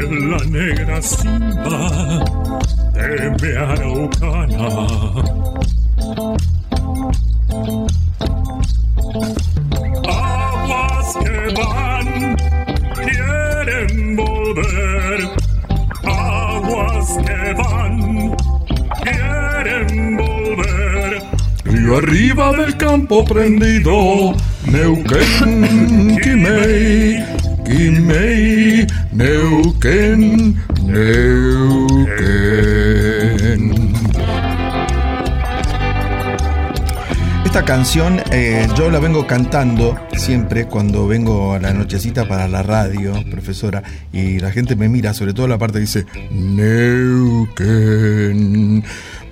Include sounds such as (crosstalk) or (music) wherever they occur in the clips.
en la negra simba de mi. Aguas que van, quieren volver. Aguas que van, quieren volver. Río arriba del campo prendido, Neuquén, Quimei, Quimei, Neuquén, Neuquén. Esta canción eh, yo la vengo cantando siempre cuando vengo a la nochecita para la radio, profesora, y la gente me mira, sobre todo la parte que dice Neuquén,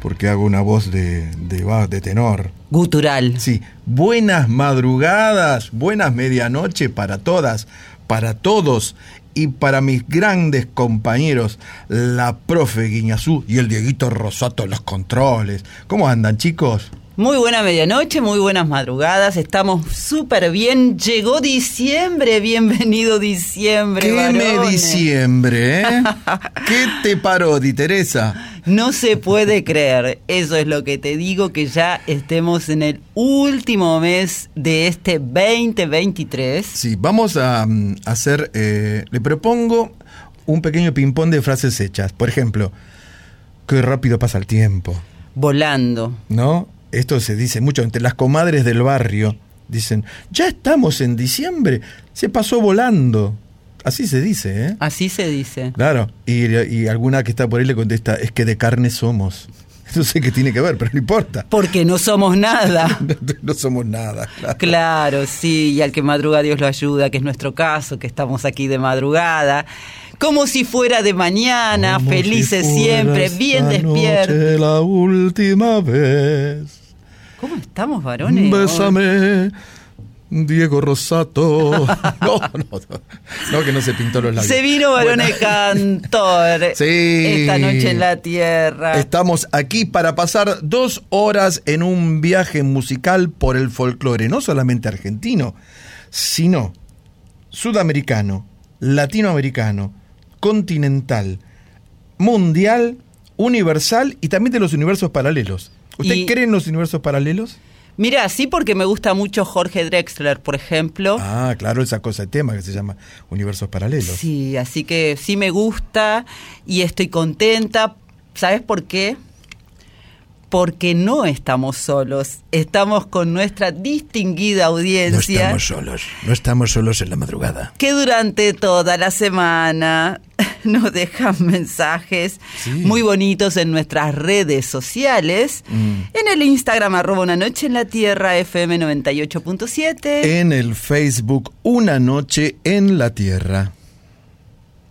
porque hago una voz de, de, va- de tenor. Gutural. Sí, buenas madrugadas, buenas medianoche para todas, para todos y para mis grandes compañeros, la profe Guiñazú y el Dieguito Rosato los controles. ¿Cómo andan, chicos? Muy buena medianoche, muy buenas madrugadas. Estamos súper bien. Llegó diciembre. Bienvenido diciembre. ¿Qué me diciembre, eh? (laughs) ¿Qué te parodi, Teresa? No se puede creer. Eso es lo que te digo, que ya estemos en el último mes de este 2023. Sí, vamos a mm, hacer, eh, le propongo un pequeño ping-pong de frases hechas. Por ejemplo, qué rápido pasa el tiempo. Volando. ¿no? Esto se dice mucho entre las comadres del barrio. Dicen, ya estamos en diciembre, se pasó volando. Así se dice, ¿eh? Así se dice. Claro. Y, y alguna que está por ahí le contesta, es que de carne somos. (laughs) No sé qué tiene que ver, pero no importa. Porque no somos nada. (laughs) No somos nada, claro. Claro, sí, y al que madruga Dios lo ayuda, que es nuestro caso, que estamos aquí de madrugada, como si fuera de mañana, Como felices si siempre, bien despiertos. la última vez. ¿Cómo estamos, varones? Bésame, Diego Rosato. (laughs) No, no, no. No, que no se pintó los labios. Se vino varones Bueno. cantor (laughs) Sí. esta noche en la tierra. Estamos aquí para pasar dos horas en un viaje musical por el folclore, no solamente argentino, sino sudamericano, latinoamericano, continental, mundial, universal y también de los universos paralelos. ¿Usted Y- cree en los universos paralelos? Mira, sí, porque me gusta mucho Jorge Drexler, por ejemplo. Ah, claro, esa cosa de tema que se llama universos paralelos. Sí, así que sí me gusta y estoy contenta. ¿Sabes por qué? Porque no estamos solos, estamos con nuestra distinguida No audiencia estamos solos, no estamos solos en la madrugada. que durante toda la semana (laughs) nos dejan mensajes Sí. muy bonitos en nuestras redes sociales, Mm. en el Instagram arroba una noche en la tierra FM 98.7 En el Facebook Una Noche en la Tierra.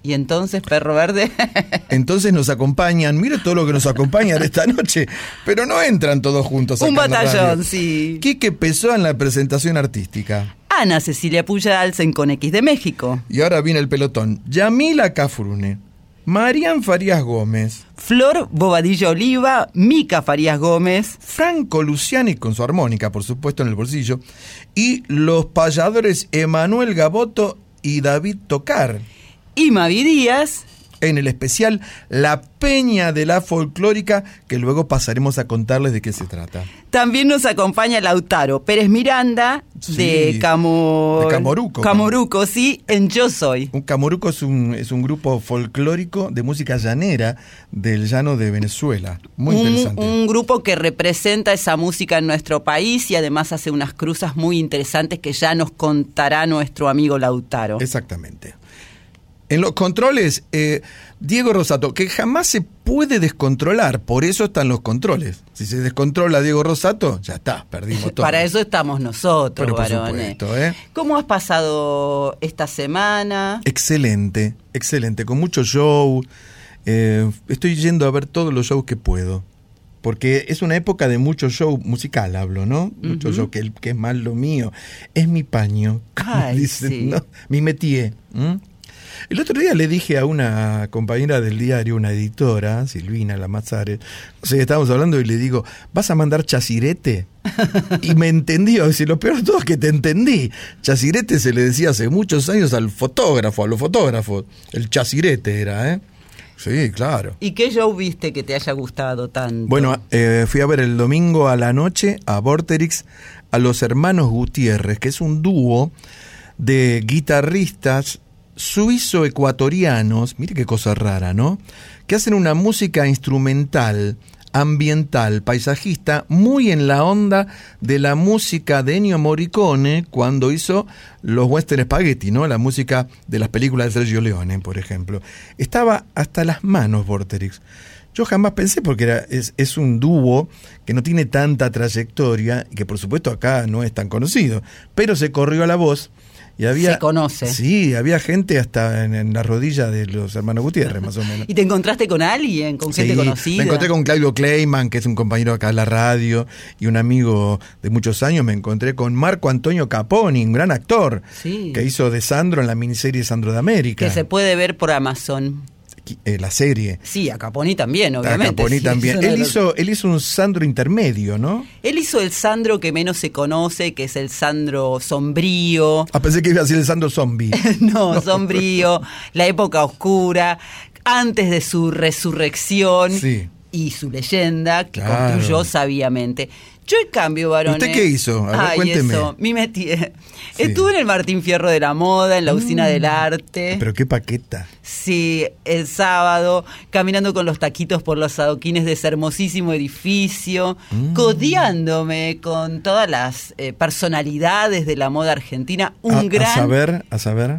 Y entonces Perro Verde (laughs) Entonces nos acompañan, mire todo lo que nos acompañan esta noche, pero no entran todos juntos. un batallón, radio. sí. Quique pesó en la presentación artística. Ana Cecilia Puyalsen con X de México. Y ahora viene el pelotón. Yamila Cafrune, Marian Farías Gómez, Flor Bobadilla Oliva, Mica Farías Gómez, Franco Luciani con su armónica, por supuesto, en el bolsillo, y los payadores Emanuel Gaboto y David Tocar. Y Mavi Díaz, En el especial La Peña de la Folclórica, que luego pasaremos a contarles de qué se trata. También nos acompaña Lautaro Pérez Miranda de, Sí, Camo- de Camoruco. Camoruco, sí, en Yo Soy. Un Camoruco es un, es un grupo folclórico de música llanera del llano de Venezuela. Muy un, interesante. un grupo que representa esa música en nuestro país y además hace unas cruzas muy interesantes que ya nos contará nuestro amigo Lautaro. Exactamente. En los controles, eh, Diego Rosato, que jamás se puede descontrolar, por eso están los controles. Si se descontrola Diego Rosato, ya está, perdimos (laughs) todo. Para eso estamos nosotros, Pero varones. supuesto, ¿eh? ¿Cómo has pasado esta semana? Excelente, excelente, con mucho show. Eh, estoy yendo a ver todos los shows que puedo. Porque es una época de mucho show musical, hablo, ¿no? Mucho show, que, que es más lo mío. Es mi paño, Ay, dicen, sí. ¿no? Mi métier. El otro día le dije a una compañera del diario, una editora, Silvina Lamazares, o sea, estábamos hablando y le digo, ¿vas a mandar chasirete? Y me entendió, y lo peor de todo es que te entendí. Chasirete se le decía hace muchos años al fotógrafo, a los fotógrafos. El chasirete era, ¿eh? Sí, claro. ¿Y qué show viste que te haya gustado tanto? Bueno, eh, fui a ver el domingo a la noche a Vorterix a los hermanos Gutiérrez, que es un dúo de guitarristas suizo-ecuatorianos, mire qué cosa rara, ¿no? Que hacen una música instrumental, ambiental, paisajista, muy en la onda de la música de Ennio Morricone cuando hizo los western spaghetti, ¿no? La música de las películas de Sergio Leone, por ejemplo. Estaba hasta las manos Vorterix. Yo jamás pensé, porque era, es, un dúo que no tiene tanta trayectoria y que por supuesto acá no es tan conocido, pero se corrió a la voz y había... Se conoce. Sí, había gente hasta en, en la rodilla de los hermanos Gutiérrez, más o (laughs) menos. ¿Y te encontraste con alguien, con gente Sí, conocida? Me encontré con Claudio Kleiman, que es un compañero acá en la radio y un amigo de muchos años. Me encontré con Marco Antonio Caponi, un gran actor, Sí. que hizo de Sandro en la miniserie Sandro de América. Que se puede ver por Amazon. Eh, la serie. Sí, a Caponi también, A obviamente. Caponi sí, también. Él los- hizo, él hizo un Sandro intermedio, ¿no? Él hizo el Sandro que menos se conoce, que es el Sandro sombrío. Ah, pensé que iba a decir el Sandro Zombie. (laughs) no, sombrío, la época oscura, antes de su resurrección Sí. y su leyenda que Claro. construyó sabiamente. Yo, en cambio, varones. ¿Usted qué hizo? A ver, Ay, cuénteme. eso, metí. Sí. Estuve en el Martín Fierro de la Moda, en la usina del arte. Pero qué paqueta. Sí, el sábado, caminando con los taquitos por los adoquines de ese hermosísimo edificio, Mm. codiándome con todas las eh, personalidades de la moda argentina. Un a, a gran. saber, a saber.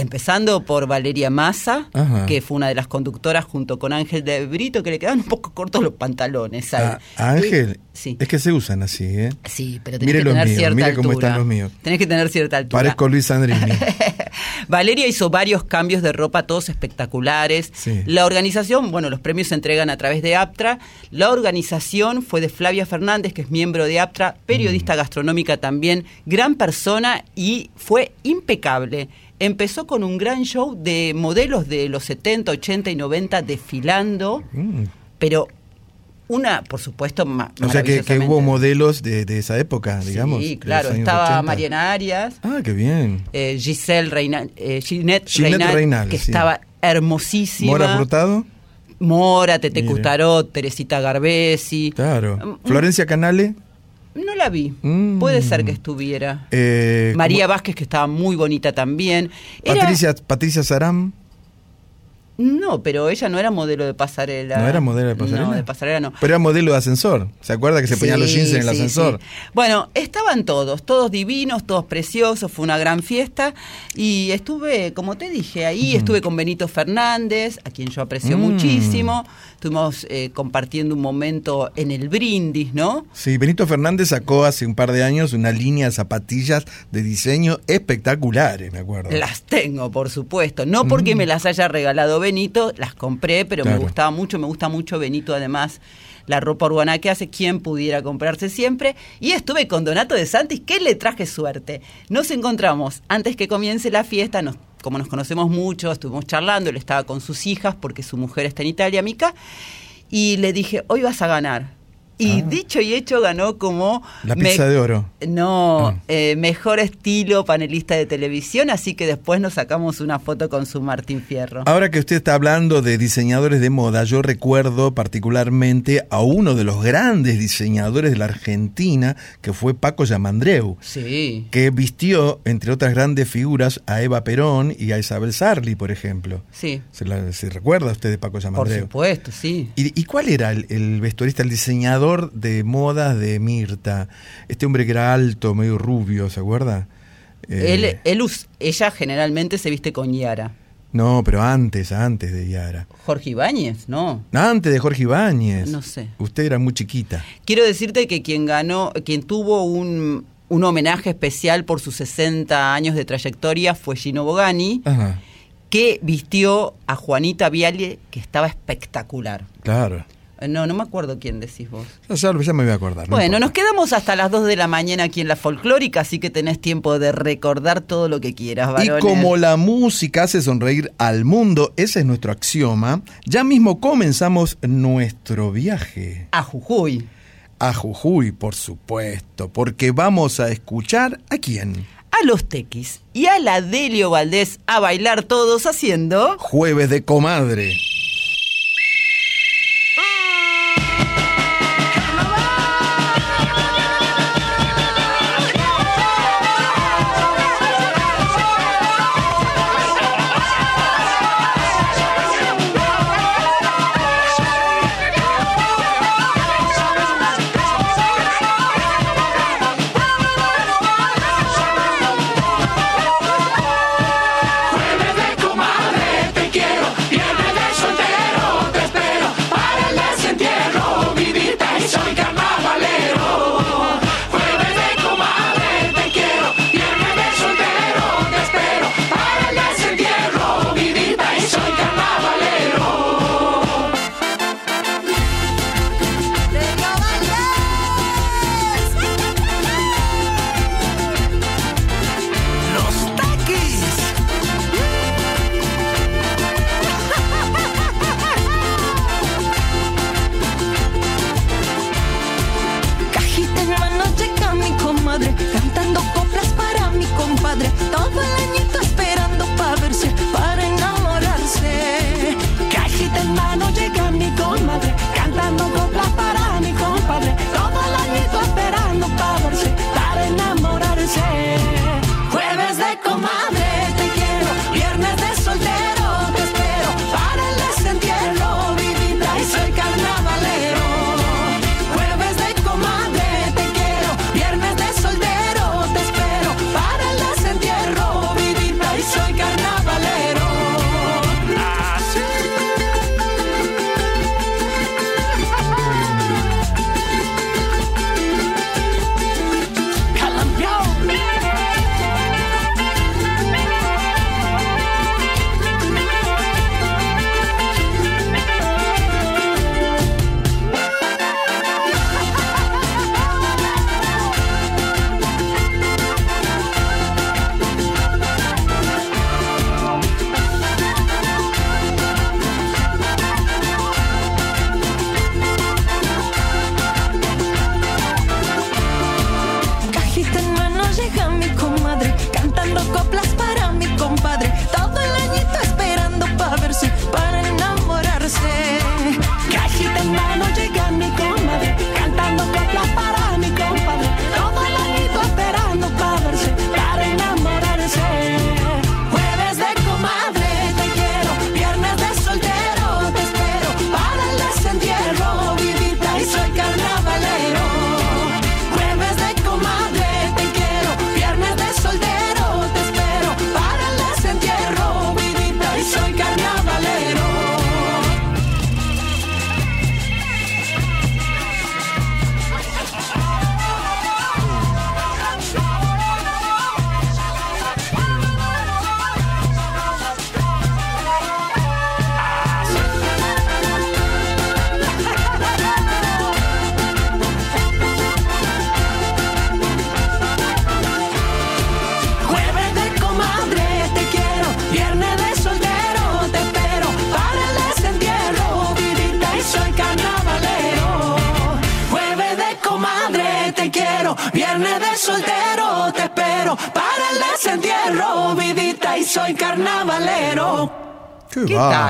Empezando por Valeria Massa, Ajá. que fue una de las conductoras junto con Ángel de Brito, que le quedaban un poco cortos los pantalones. ¿sabe? A, a Ángel. Sí. Es que se usan así, ¿eh? Sí, pero tenés Mire que tener míos, cierta mire altura. cómo están los míos. Tenés que tener cierta altura. Parezco Luis Sandrini. (laughs) Valeria hizo varios cambios de ropa, todos espectaculares. Sí. La organización, bueno, los premios se entregan a través de APTRA. La organización fue de Flavia Fernández, que es miembro de APTRA, Mm. periodista gastronómica también, gran persona y fue impecable. Empezó con un gran show de modelos de los 70, 80 y 90 desfilando, Mm. pero una, por supuesto, ma- O sea que, que hubo modelos de, de esa época, digamos. Sí, claro. Estaba 80. Mariana Arias, Ah, qué bien. eh, Giselle Reina, eh, Ginette, Ginette Reinal, Reinal, que sí. estaba hermosísima. Mora Frutado. Mora, Tete. Cutarot, Teresita Garbesi. Claro. Mm, Florencia Canale. No la vi. Mm. Puede ser que estuviera. eh, María ¿cómo? Vázquez, que estaba muy bonita también. Era- Patricia, Patricia Saram. No, pero ella no era modelo de pasarela. ¿No era modelo de pasarela? No, de pasarela no. Pero era modelo de ascensor. ¿Se acuerda que se ponían los jeans en el sí, ascensor? sí. Bueno, estaban todos, todos divinos, todos preciosos, fue una gran fiesta y estuve, como te dije, ahí estuve con Benito Fernández, a quien yo aprecio Mm. muchísimo, estuvimos eh, compartiendo un momento en el brindis, ¿no? Sí, Benito Fernández sacó hace un par de años una línea de zapatillas de diseño espectaculares, me acuerdo. Las tengo, por supuesto, no porque me las haya regalado Benito, las compré, pero Mm. Claro. me gustaba mucho, me gusta mucho Benito además. la ropa urbana que hace, quien pudiera comprarse siempre. Y estuve con Donato de Santis, que le traje suerte. Nos encontramos antes que comience la fiesta, nos, como nos conocemos mucho, estuvimos charlando, él estaba con sus hijas porque su mujer está en Italia, Mica, y le dije, hoy vas a ganar. Y Ah. dicho y hecho ganó como... La pizza de oro. No, Ah. eh, mejor estilo panelista de televisión, así que después nos sacamos una foto con su Martín Fierro. Ahora que usted está hablando de diseñadores de moda, yo recuerdo particularmente a uno de los grandes diseñadores de la Argentina, que fue Paco Yamandreu, Sí. que vistió, entre otras grandes figuras, a Eva Perón y a Isabel Sarli, por ejemplo. Sí, ¿Se, la- se recuerda usted de Paco por Yamandreu? supuesto, sí. ¿Y, y cuál era el, el vestuarista, el diseñador de modas de Mirta? Este hombre que era alto, medio rubio, ¿se acuerda? Eh, Él, él ella generalmente se viste con Yara. No, pero antes, antes de Yara. Jorge Ibáñez, no. Antes de Jorge Ibáñez. No sé. Usted era muy chiquita. Quiero decirte que quien ganó, quien tuvo un, un homenaje especial por sus 60 años de trayectoria fue Gino Bogani, Ajá, que vistió a Juanita Viale, que estaba espectacular. claro. No, no me acuerdo quién decís vos. Ya, ya- ya me voy a acordar. no bueno, nos quedamos hasta las 2 de la mañana aquí en la folclórica, así que tenés tiempo de recordar todo lo que quieras, Y varones. como la música hace sonreír al mundo, ese es nuestro axioma, ya mismo comenzamos nuestro viaje. A Jujuy. A Jujuy, por supuesto, porque vamos a escuchar a quién. A los tequis y a la Delio Valdés a bailar todos haciendo... Jueves de comadre. Jueves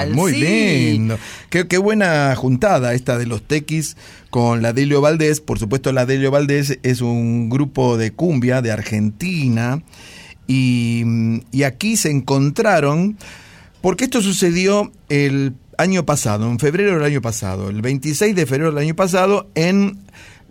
Muy Sí. lindo. Qué, qué buena juntada esta de los tequis con la Delio Valdés. Por supuesto, la Delio Valdés es un grupo de cumbia de Argentina. Y, y aquí se encontraron, porque esto sucedió el año pasado, en febrero del año pasado, el 26 de febrero del año pasado, en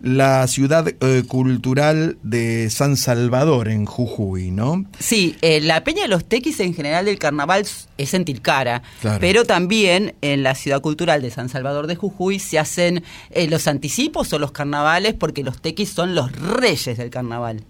la ciudad eh, cultural de San Salvador, en Jujuy, ¿no? Sí, eh, la Peña de los Tequis en general del carnaval es en Tilcara, Claro. pero también en la ciudad cultural de San Salvador de Jujuy se hacen eh, los anticipos o los carnavales porque los tequis son los reyes del carnaval.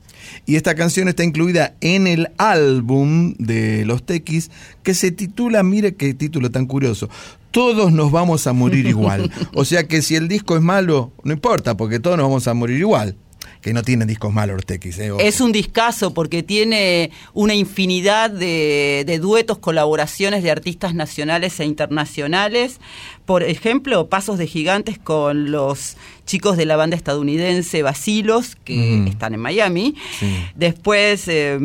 Y esta canción está incluida en el álbum de los Tequis que se titula, mire qué título tan curioso, Todos nos vamos a morir igual. O sea que si el disco es malo, no importa, porque todos nos vamos a morir igual. Que no tienen discos malos los Tequis, ¿eh? Es un discazo porque tiene una infinidad de, de duetos, colaboraciones de artistas nacionales e internacionales. Por ejemplo, Pasos de Gigantes con los chicos de la banda estadounidense Basilos, que Mm. están en Miami. Sí. Después, eh,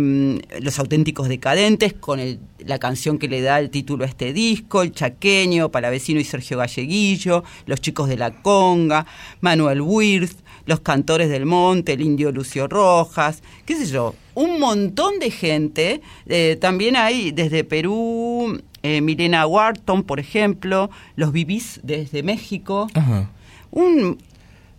Los Auténticos Decadentes con el- la canción que le da el título a este disco, El Chaqueño, Palavecino y Sergio Galleguillo, Los Chicos de la Conga, Manuel Wirth, Los Cantores del Monte, el Indio Lucio Rojas, qué sé yo, un montón de gente. Eh, también hay desde Perú, eh, Milena Wharton, por ejemplo, Los Vivís desde México, Ajá. un,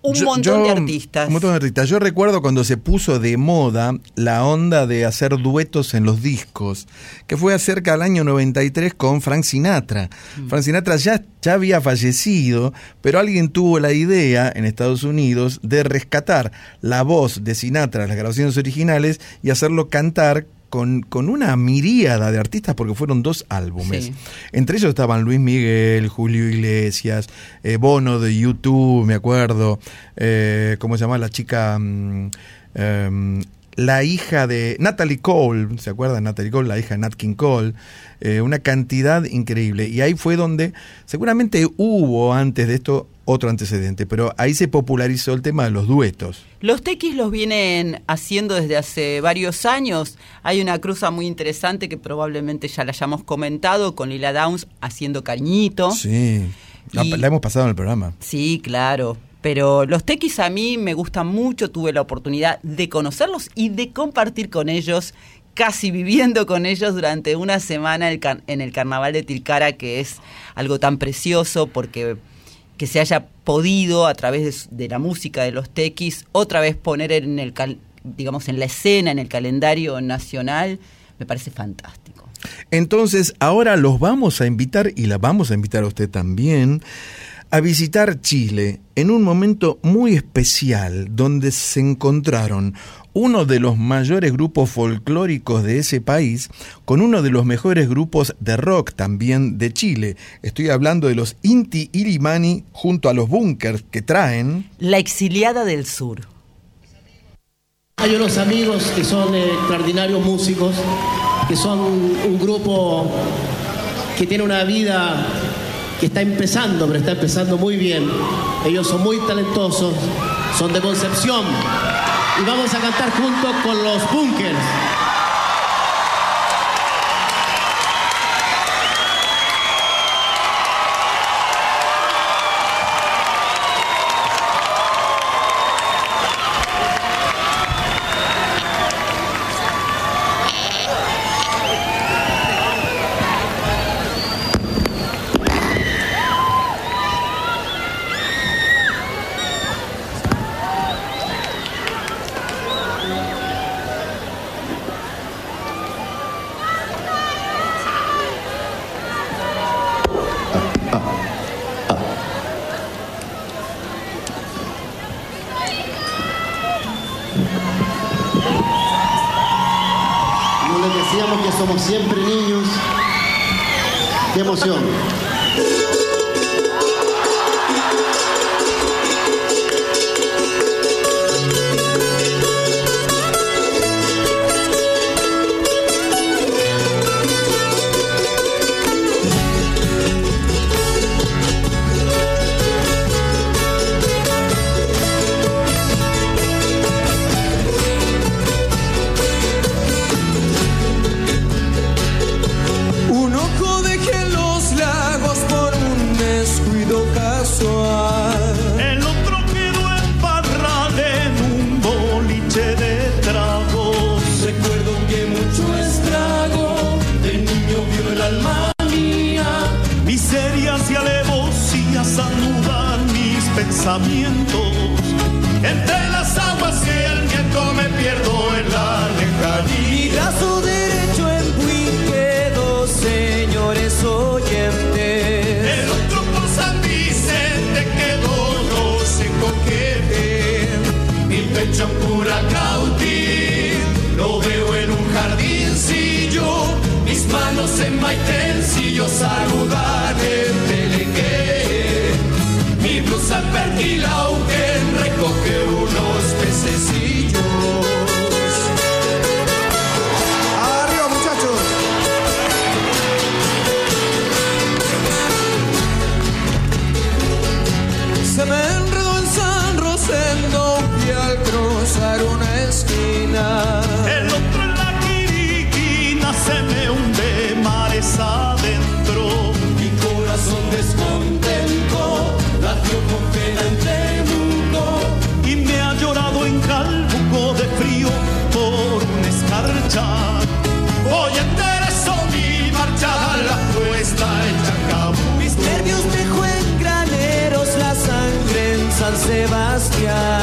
un Yo- montón de artistas. Un montón de artistas. Yo recuerdo cuando se puso de moda la onda de hacer duetos en los discos, que fue acerca del año 93 con Frank Sinatra. Mm. Frank Sinatra ya, ya había fallecido, pero alguien tuvo la idea en Estados Unidos de rescatar la voz de Sinatra, las grabaciones originales, y hacerlo cantar. Con, con una miríada de artistas, porque fueron dos álbumes. Sí. Entre ellos estaban Luis Miguel, Julio Iglesias, eh, Bono de YouTube, me acuerdo. Eh, ¿Cómo se llama la chica? Mm, em, la hija de Natalie Cole, ¿se acuerdan? Natalie Cole, la hija de Nat King Cole. Eh, una cantidad increíble. Y ahí fue donde seguramente hubo antes de esto otro antecedente, pero ahí se popularizó el tema de los duetos. Los tequis los vienen haciendo desde hace varios años. Hay una cruza muy interesante que probablemente ya la hayamos comentado con Lila Downs haciendo cariñito. Sí, la, Y- la hemos pasado en el programa. Sí, claro. Pero los tequis a mí me gustan mucho, tuve la oportunidad de conocerlos y de compartir con ellos, casi viviendo con ellos durante una semana en el carnaval de Tilcara, que es algo tan precioso porque que se haya podido a través de, la música de los tequis otra vez poner en el cal- digamos en la escena, en el calendario nacional, me parece fantástico. Entonces, ahora los vamos a invitar, y la vamos a invitar a usted también, a visitar Chile en un momento muy especial donde se encontraron uno de los mayores grupos folclóricos de ese país con uno de los mejores grupos de rock también de Chile. Estoy hablando de los Inti Illimani junto a los Bunkers que traen... La exiliada del sur. Hay unos amigos que son eh, extraordinarios músicos, que son un grupo que tiene una vida que está empezando, pero está empezando muy bien. Ellos son muy talentosos, son de Concepción y vamos a cantar junto con los Bunkers. Yeah.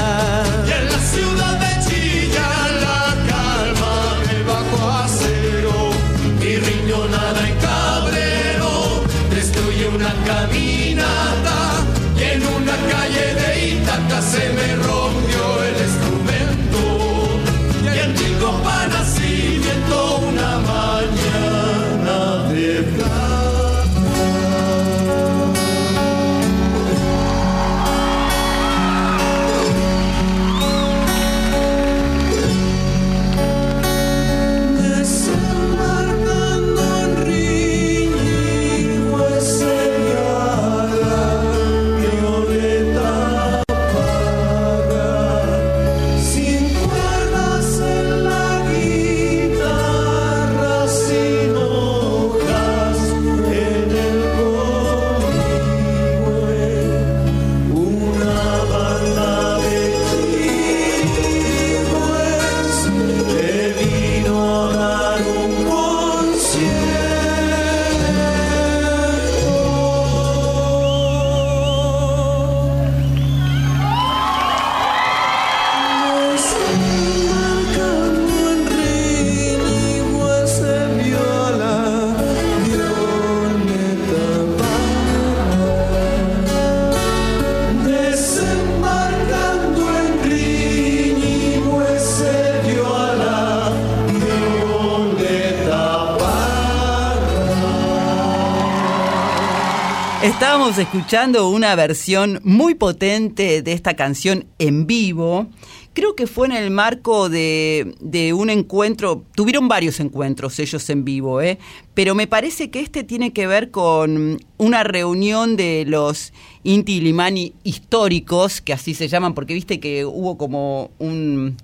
Estábamos escuchando una versión muy potente de esta canción en vivo. Creo que fue en el marco de, un encuentro, tuvieron varios encuentros ellos en vivo, ¿eh? pero me parece que este tiene que ver con una reunión de los Inti Limani históricos, que así se llaman, porque viste que hubo como un,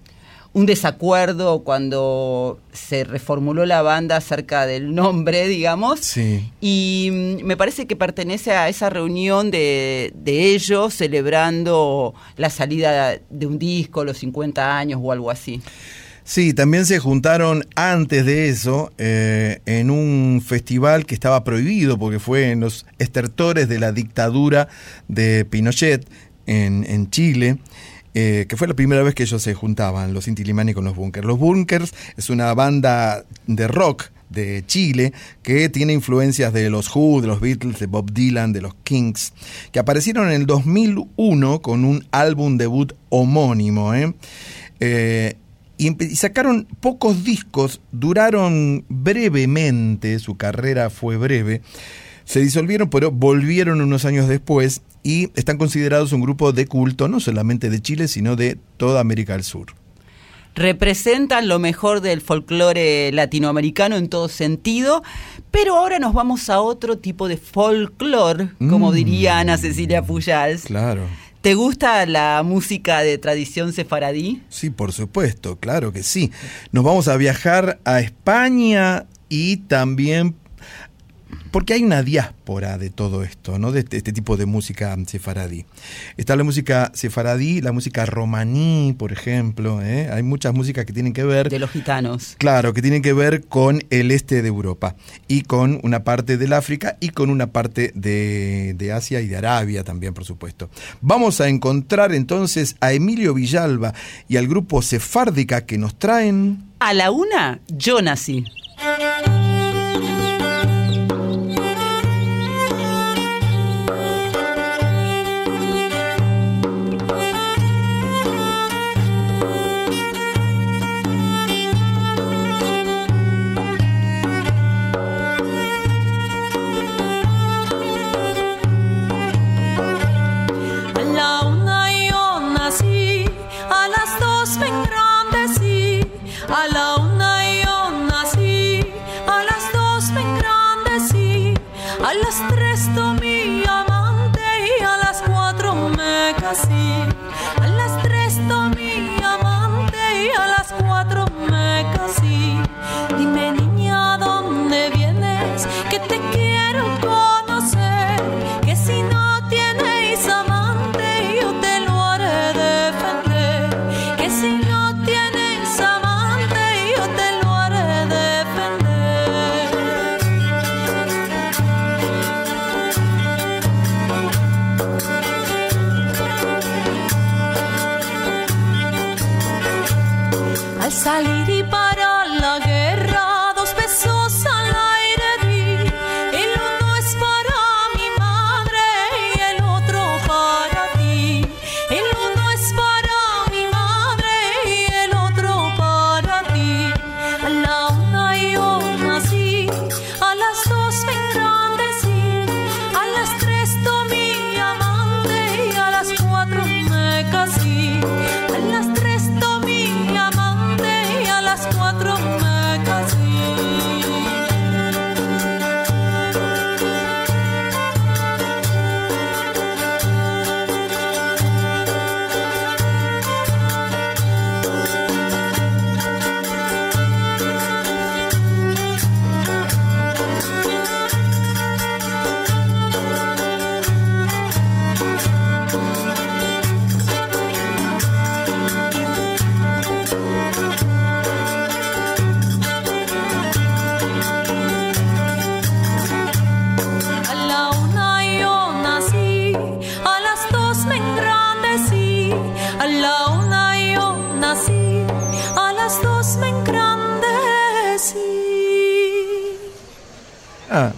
un desacuerdo cuando se reformuló la banda acerca del nombre, digamos. Sí. Y mm, me parece que pertenece a esa reunión de, de ellos celebrando la salida de un disco, los 50 años o algo así. Sí, también se juntaron antes de eso eh, en un festival que estaba prohibido porque fue en los estertores de la dictadura de Pinochet en, en Chile. Eh, que fue la primera vez que ellos se juntaban, los Inti Illimani con los Bunkers. Los Bunkers es una banda de rock de Chile que tiene influencias de los Who, de los Beatles, de Bob Dylan, de los Kings, que aparecieron en el 2001 con un álbum debut homónimo. ¿eh? Eh, y sacaron pocos discos, duraron brevemente, su carrera fue breve, se disolvieron, pero volvieron unos años después y están considerados un grupo de culto, no solamente de Chile, sino de toda América del Sur. representan lo mejor del folclore latinoamericano en todo sentido, pero ahora nos vamos a otro tipo de folclore, como Mm. diría Ana Cecilia Pujals. Claro. ¿Te gusta la música de tradición sefaradí? Sí, por supuesto, claro que sí. Nos vamos a viajar a España y también porque hay una diáspora de todo esto, ¿no? De este, este tipo de música sefaradí. Está la música sefaradí, la música romaní, por ejemplo. ¿eh? Hay muchas músicas que tienen que ver. De los gitanos. Claro, que tienen que ver con el este de Europa y con una parte del África y con una parte de, de Asia y de Arabia también, por supuesto. Vamos a encontrar entonces a Emilio Villalba y al grupo Sefárdica que nos traen. A la una, yo nací.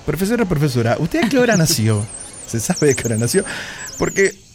Profesora, profesora, ¿usted a qué hora nació? (laughs) ¿Se sabe de qué hora nació? Porque a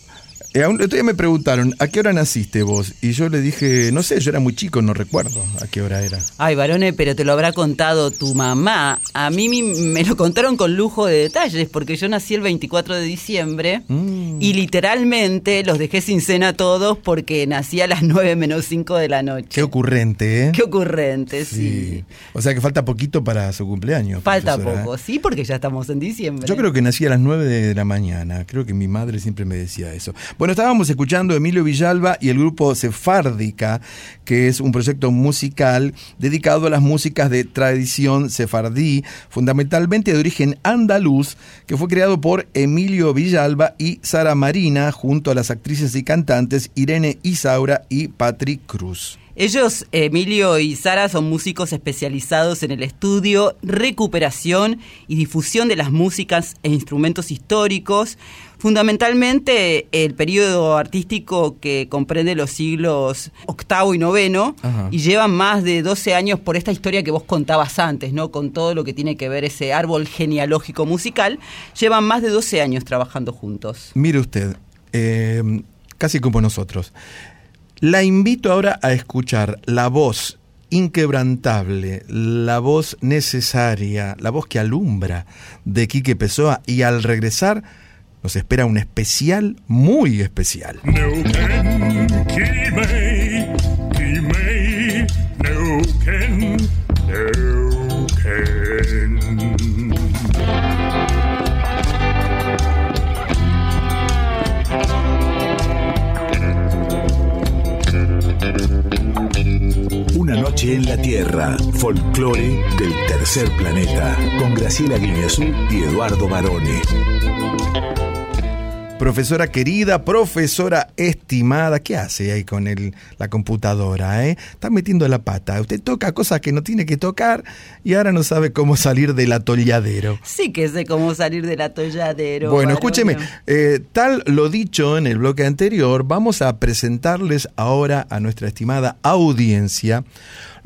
el otro día me preguntaron, ¿a qué hora naciste vos? Y yo le dije, no sé, yo era muy chico, no recuerdo a qué hora era. Ay, varone, pero te lo habrá contado tu mamá. A mí me lo contaron con lujo de detalles, porque yo nací el 24 de diciembre Mm. y literalmente los dejé sin cena a todos porque nací a las 9 menos 5 de la noche. Qué ocurrente, ¿eh? Qué ocurrente, sí. O sea que falta poquito para su cumpleaños. Falta profesora, ¿eh? poco, sí, porque ya estamos en diciembre. Yo creo que nací a las 9 de la mañana. Creo que mi madre siempre me decía eso. Bueno, estábamos escuchando a Emilio Villalba y el grupo Sefárdica, que es un proyecto musical dedicado a las músicas de tradición sefardí, fundamentalmente de origen andaluz, que fue creado por Emilio Villalba y Sara Marina, junto a las actrices y cantantes Irene Isaura y Patrick Cruz. Ellos, Emilio y Sara, son músicos especializados en el estudio, recuperación y difusión de las músicas e instrumentos históricos. Fundamentalmente el periodo artístico que comprende los siglos octavo y noveno Ajá. y llevan más de 12 años por esta historia que vos contabas antes, ¿no? Con todo lo que tiene que ver ese árbol genealógico musical, llevan más de 12 años trabajando juntos. Mire usted, eh, casi como nosotros. La invito ahora a escuchar la voz inquebrantable, la voz necesaria, la voz que alumbra de Quique Pessoa y al regresar nos espera un especial muy especial. Una noche noche en la Tierra, folclore del tercer planeta, con Graciela Guineazú y Eduardo Barone. Profesora querida, profesora estimada, ¿qué hace ahí con el, la computadora? Eh? Está metiendo la pata. Usted toca cosas que no tiene que tocar y ahora no sabe cómo salir del atolladero. Sí que sé cómo salir del atolladero. Bueno, escúcheme, eh, tal lo dicho en el bloque anterior, vamos a presentarles ahora a nuestra estimada audiencia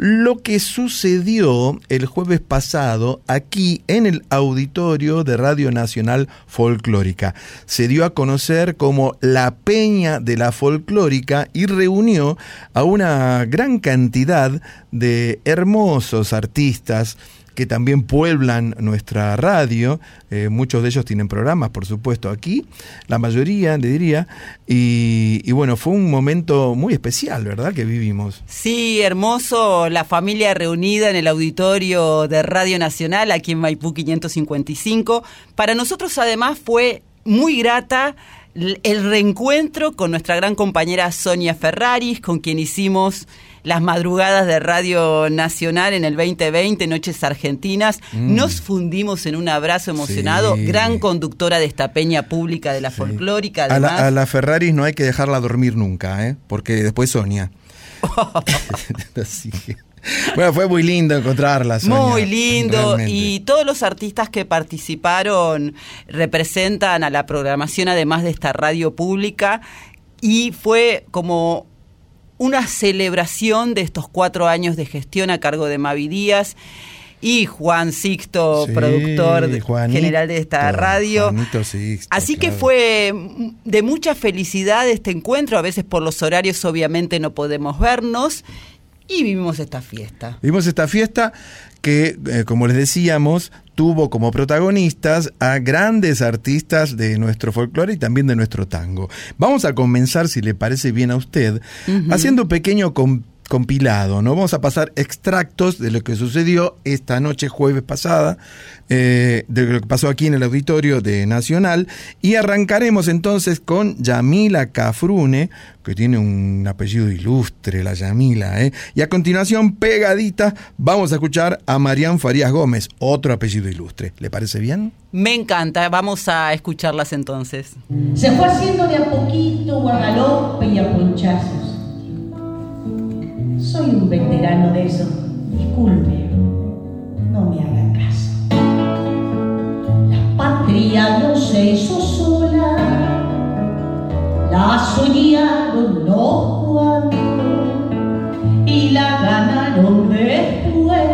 lo que sucedió el jueves pasado aquí en el auditorio de Radio Nacional Folclórica. Se dio a conocer como la Peña de la Folclórica y reunió a una gran cantidad de hermosos artistas que también pueblan nuestra radio. Eh, muchos de ellos tienen programas, por supuesto, aquí, la mayoría, le diría. Y, y, bueno, fue un momento muy especial, ¿verdad?, que vivimos. Sí, hermoso, la familia reunida en el auditorio de Radio Nacional, aquí en Maipú 555. Para nosotros, además, fue muy grata el reencuentro con nuestra gran compañera Sonia Ferraris, con quien hicimos las madrugadas de Radio Nacional en el 2020, Noches Argentinas. Mm. Nos fundimos en un abrazo emocionado. Sí. Gran conductora de esta peña pública de la sí. folclórica. Además. A, la, a la Ferraris no hay que dejarla dormir nunca, ¿eh? porque después Sonia. (laughs) (laughs) Así que. Bueno, fue muy lindo encontrarla. Sonia, muy lindo. Realmente. Y todos los artistas que participaron representan a la programación, además de esta radio pública. Y fue como una celebración de estos cuatro años de gestión a cargo de Mavi Díaz y Juan Sixto, sí, productor Juanito, general de esta radio. Sixto, Así claro. que fue de mucha felicidad este encuentro. A veces por los horarios obviamente no podemos vernos. Y vivimos esta fiesta. Vivimos esta fiesta que, eh, como les decíamos, tuvo como protagonistas a grandes artistas de nuestro folclore y también de nuestro tango. Vamos a comenzar, si le parece bien a usted, uh -huh. haciendo un pequeño compilado, ¿no? Vamos a pasar extractos de lo que sucedió esta noche jueves pasada, eh, de lo que pasó aquí en el auditorio de Nacional, y arrancaremos entonces con Yamila Cafrune, que tiene un apellido ilustre, la Yamila, ¿eh? Y a continuación, pegadita, vamos a escuchar a Marián Farías Gómez, otro apellido ilustre. ¿Le parece bien? Me encanta, vamos a escucharlas entonces. Se fue haciendo de a poquito, a galope y a ponchazos soy un veterano de eso. Disculpe, no me haga caso. La patria no se hizo sola, la soñaron los cuantos y la ganaron después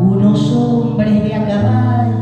unos hombres de a caballo.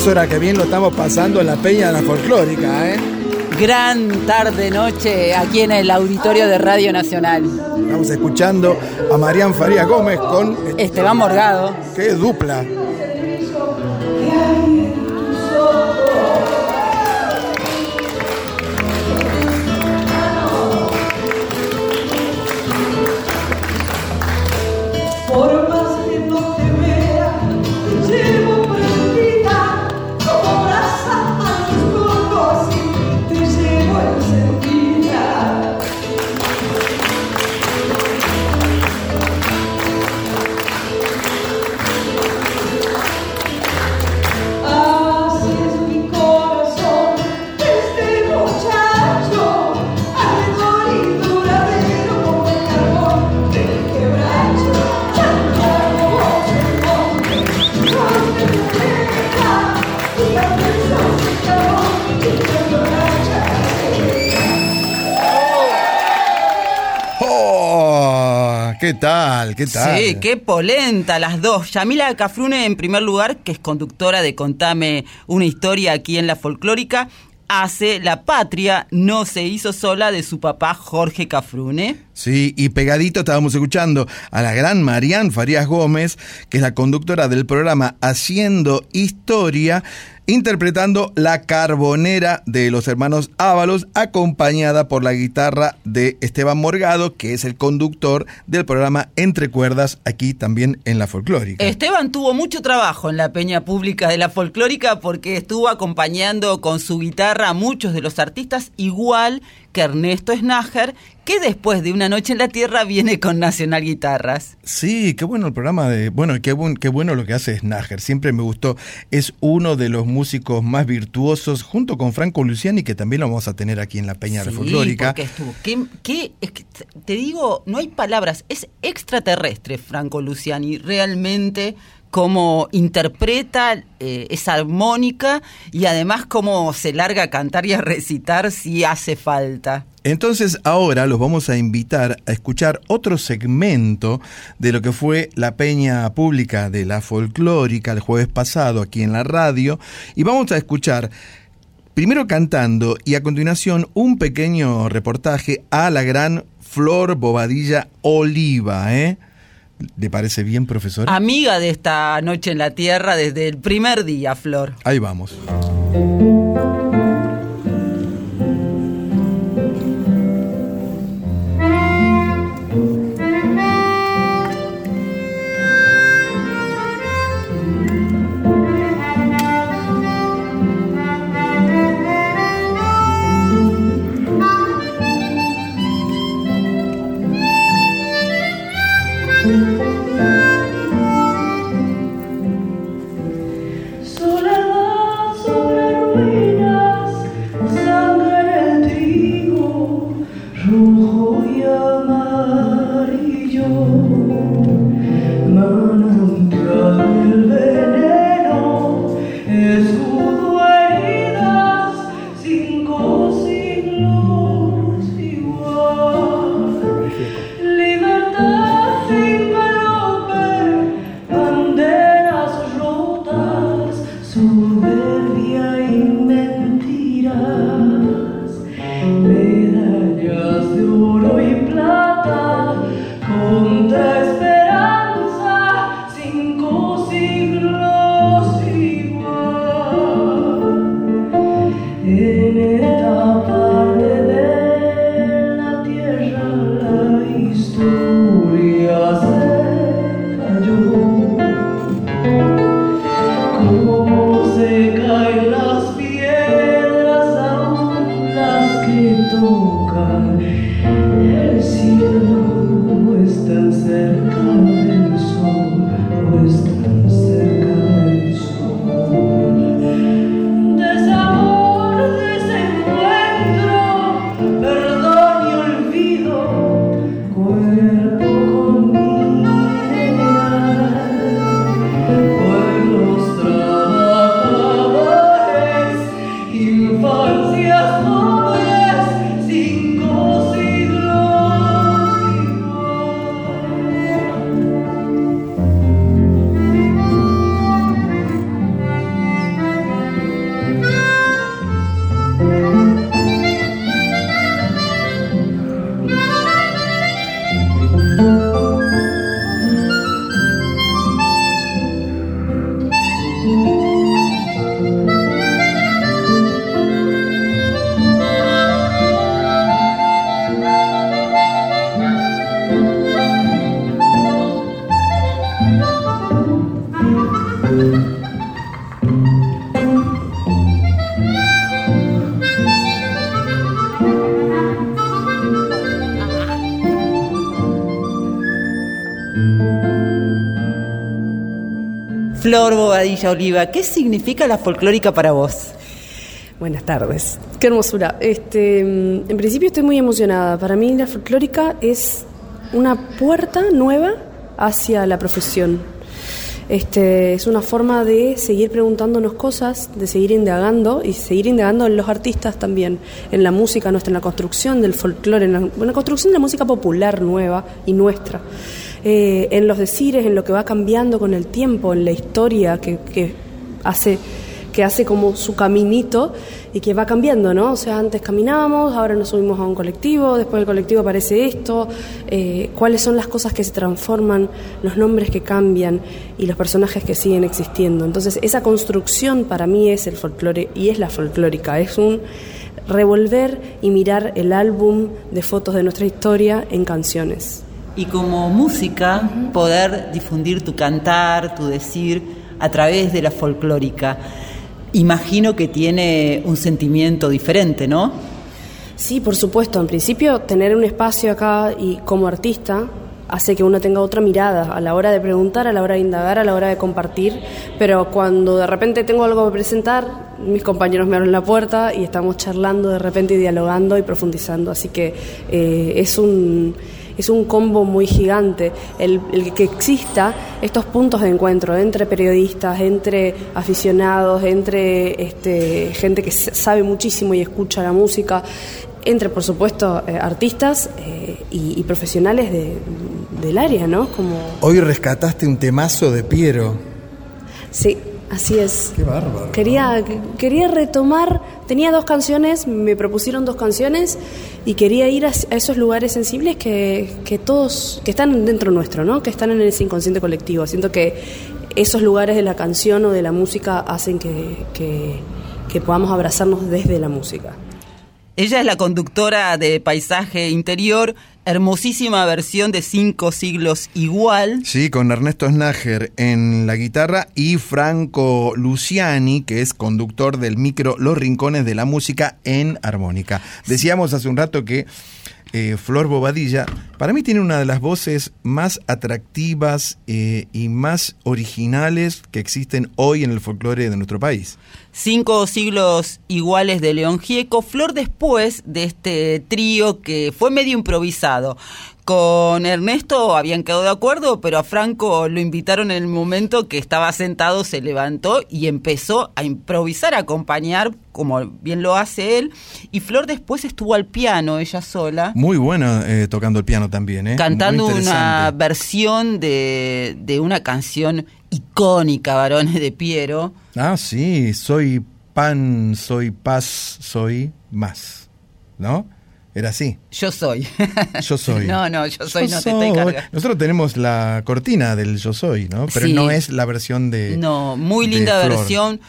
Profesora, que bien lo estamos pasando en la Peña de la Folclórica, ¿eh? Gran tarde, noche, aquí en el auditorio de Radio Nacional. Estamos escuchando a Marián Faría Gómez con... Esteban Morgado. ¡Qué dupla! Tal? ¿Qué tal? Sí, qué polenta las dos. Yamila Cafrune en primer lugar, que es conductora de Contame una historia aquí en la folclórica, hace La patria no se hizo sola de su papá Jorge Cafrune. Sí, y pegadito estábamos escuchando a la gran Marián Farías Gómez, que es la conductora del programa Haciendo Historia, interpretando La Carbonera de los hermanos Ábalos, acompañada por la guitarra de Esteban Morgado, que es el conductor del programa Entre Cuerdas, aquí también en la folclórica. Esteban tuvo mucho trabajo en la peña pública de la folclórica porque estuvo acompañando con su guitarra a muchos de los artistas, igual que Ernesto Snager, que después de Una Noche en la Tierra viene con Nacional Guitarras. Sí, qué bueno el programa de. Bueno, qué, buen, qué bueno lo que hace Snager. Siempre me gustó. Es uno de los músicos más virtuosos, junto con Franco Luciani, que también lo vamos a tener aquí en la Peña Sí, Folclórica. estuvo. ¿Qué, te digo, no hay palabras. Es extraterrestre Franco Luciani. Realmente cómo interpreta eh, esa armónica y además cómo se larga a cantar y a recitar si hace falta. Entonces ahora los vamos a invitar a escuchar otro segmento de lo que fue la peña pública de la folclórica el jueves pasado aquí en la radio y vamos a escuchar primero cantando y a continuación un pequeño reportaje a la gran Flor Bobadilla Oliva, ¿eh? ¿Le parece bien, profesor? Amiga de esta noche en la Tierra desde el primer día, Flor. Ahí vamos. Bobadilla Oliva, ¿qué significa la folclórica para vos? Buenas tardes. Qué hermosura. Este, en principio estoy muy emocionada. Para mí la folclórica es una puerta nueva hacia la profesión. Este, es una forma de seguir preguntándonos cosas, de seguir indagando y seguir indagando en los artistas también, en la música nuestra, en la construcción del folclore, en en la construcción de la música popular nueva y nuestra. Eh, en los decires, en lo que va cambiando con el tiempo, en la historia que, que hace que hace como su caminito y que va cambiando, ¿no? O sea, antes caminábamos, ahora nos subimos a un colectivo, después del colectivo aparece esto, eh, cuáles son las cosas que se transforman, los nombres que cambian y los personajes que siguen existiendo. Entonces, esa construcción para mí es el folclore y es la folclórica, es un revolver y mirar el álbum de fotos de nuestra historia en canciones. Y como música, poder difundir tu cantar, tu decir a través de la folclórica. Imagino que tiene un sentimiento diferente, ¿no? Sí, por supuesto. En principio, tener un espacio acá y como artista hace que uno tenga otra mirada a la hora de preguntar, a la hora de indagar, a la hora de compartir. Pero cuando de repente tengo algo que presentar, mis compañeros me abren la puerta y estamos charlando de repente y dialogando y profundizando. Así que eh, es un es un combo muy gigante el, el, que exista estos puntos de encuentro entre periodistas, entre aficionados, entre este, gente que sabe muchísimo y escucha la música, entre por supuesto eh, artistas eh, y, y, profesionales de, del área, ¿no? Como... Hoy rescataste un temazo de Piero. Sí, Así es. Qué bárbaro. Quería, quería retomar, tenía dos canciones, me propusieron dos canciones y quería ir a, a esos lugares sensibles que, que, todos, que están dentro nuestro, ¿no? Que están en ese inconsciente colectivo. Siento que esos lugares de la canción o de la música hacen que, que, que podamos abrazarnos desde la música. Ella es la conductora de Paisaje Interior, hermosísima versión de Cinco Siglos Igual. Sí, con Ernesto Snager en la guitarra y Franco Luciani, que es conductor del micro Los Rincones de la Música en Armónica. Decíamos hace un rato que eh, Flor Bobadilla, para mí tiene una de las voces más atractivas eh, y más originales que existen hoy en el folclore de nuestro país. Cinco siglos iguales de León Gieco, Flor después de este trío que fue medio improvisado. Con Ernesto habían quedado de acuerdo, pero a Franco lo invitaron en el momento que estaba sentado, se levantó y empezó a improvisar, a acompañar, como bien lo hace él. Y Flor después estuvo al piano, ella sola. Muy buena eh, tocando el piano también, ¿eh? Cantando una versión de, de una canción icónica, varones de Piero. Ah, sí, soy pan, soy paz, soy más, ¿no? Era así. Yo soy. (laughs) Yo soy. No, no, yo soy, yo no soy. te estoy cargando. Nosotros tenemos la cortina del Yo soy, ¿no? Pero Sí. no es la versión de. No, muy linda versión.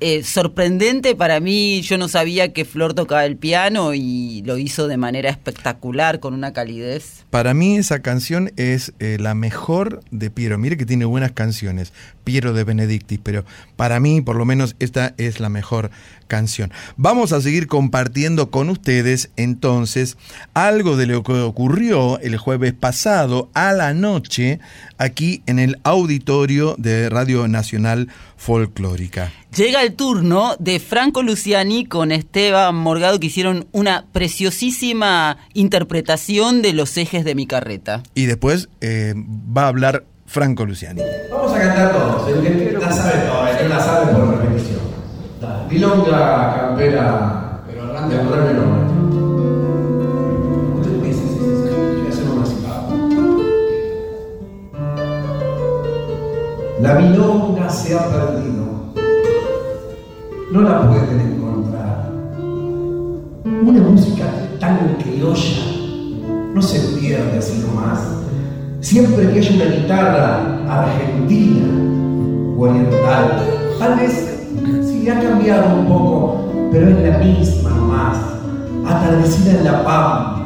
Eh, sorprendente para mí, yo no sabía que Flor tocaba el piano y lo hizo de manera espectacular, con una calidez. Para mí esa canción es eh, la mejor de Piero. Mire que tiene buenas canciones, Piero de Benedictis, pero para mí por lo menos esta es la mejor canción. Vamos a seguir compartiendo con ustedes entonces algo de lo que ocurrió el jueves pasado a la noche aquí en el auditorio de Radio Nacional Folclórica. Llega el turno de Franco Luciani con Esteban Morgado que hicieron una preciosísima interpretación de los ejes de mi carreta. Y después eh, va a hablar Franco Luciani. Vamos a cantar todos. El que la sabe toda, el que la sabe por repetición. Milonga campera de La milonga se ha perdido. No la pueden encontrar. Una música tan criolla no se pierde así nomás. Siempre que haya una guitarra argentina o oriental, tal vez sí ha cambiado un poco, pero es la misma nomás, atardecida en la pampa,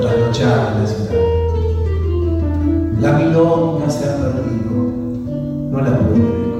trasnochada en la ciudad. La milonga se ha perdido, no la pueden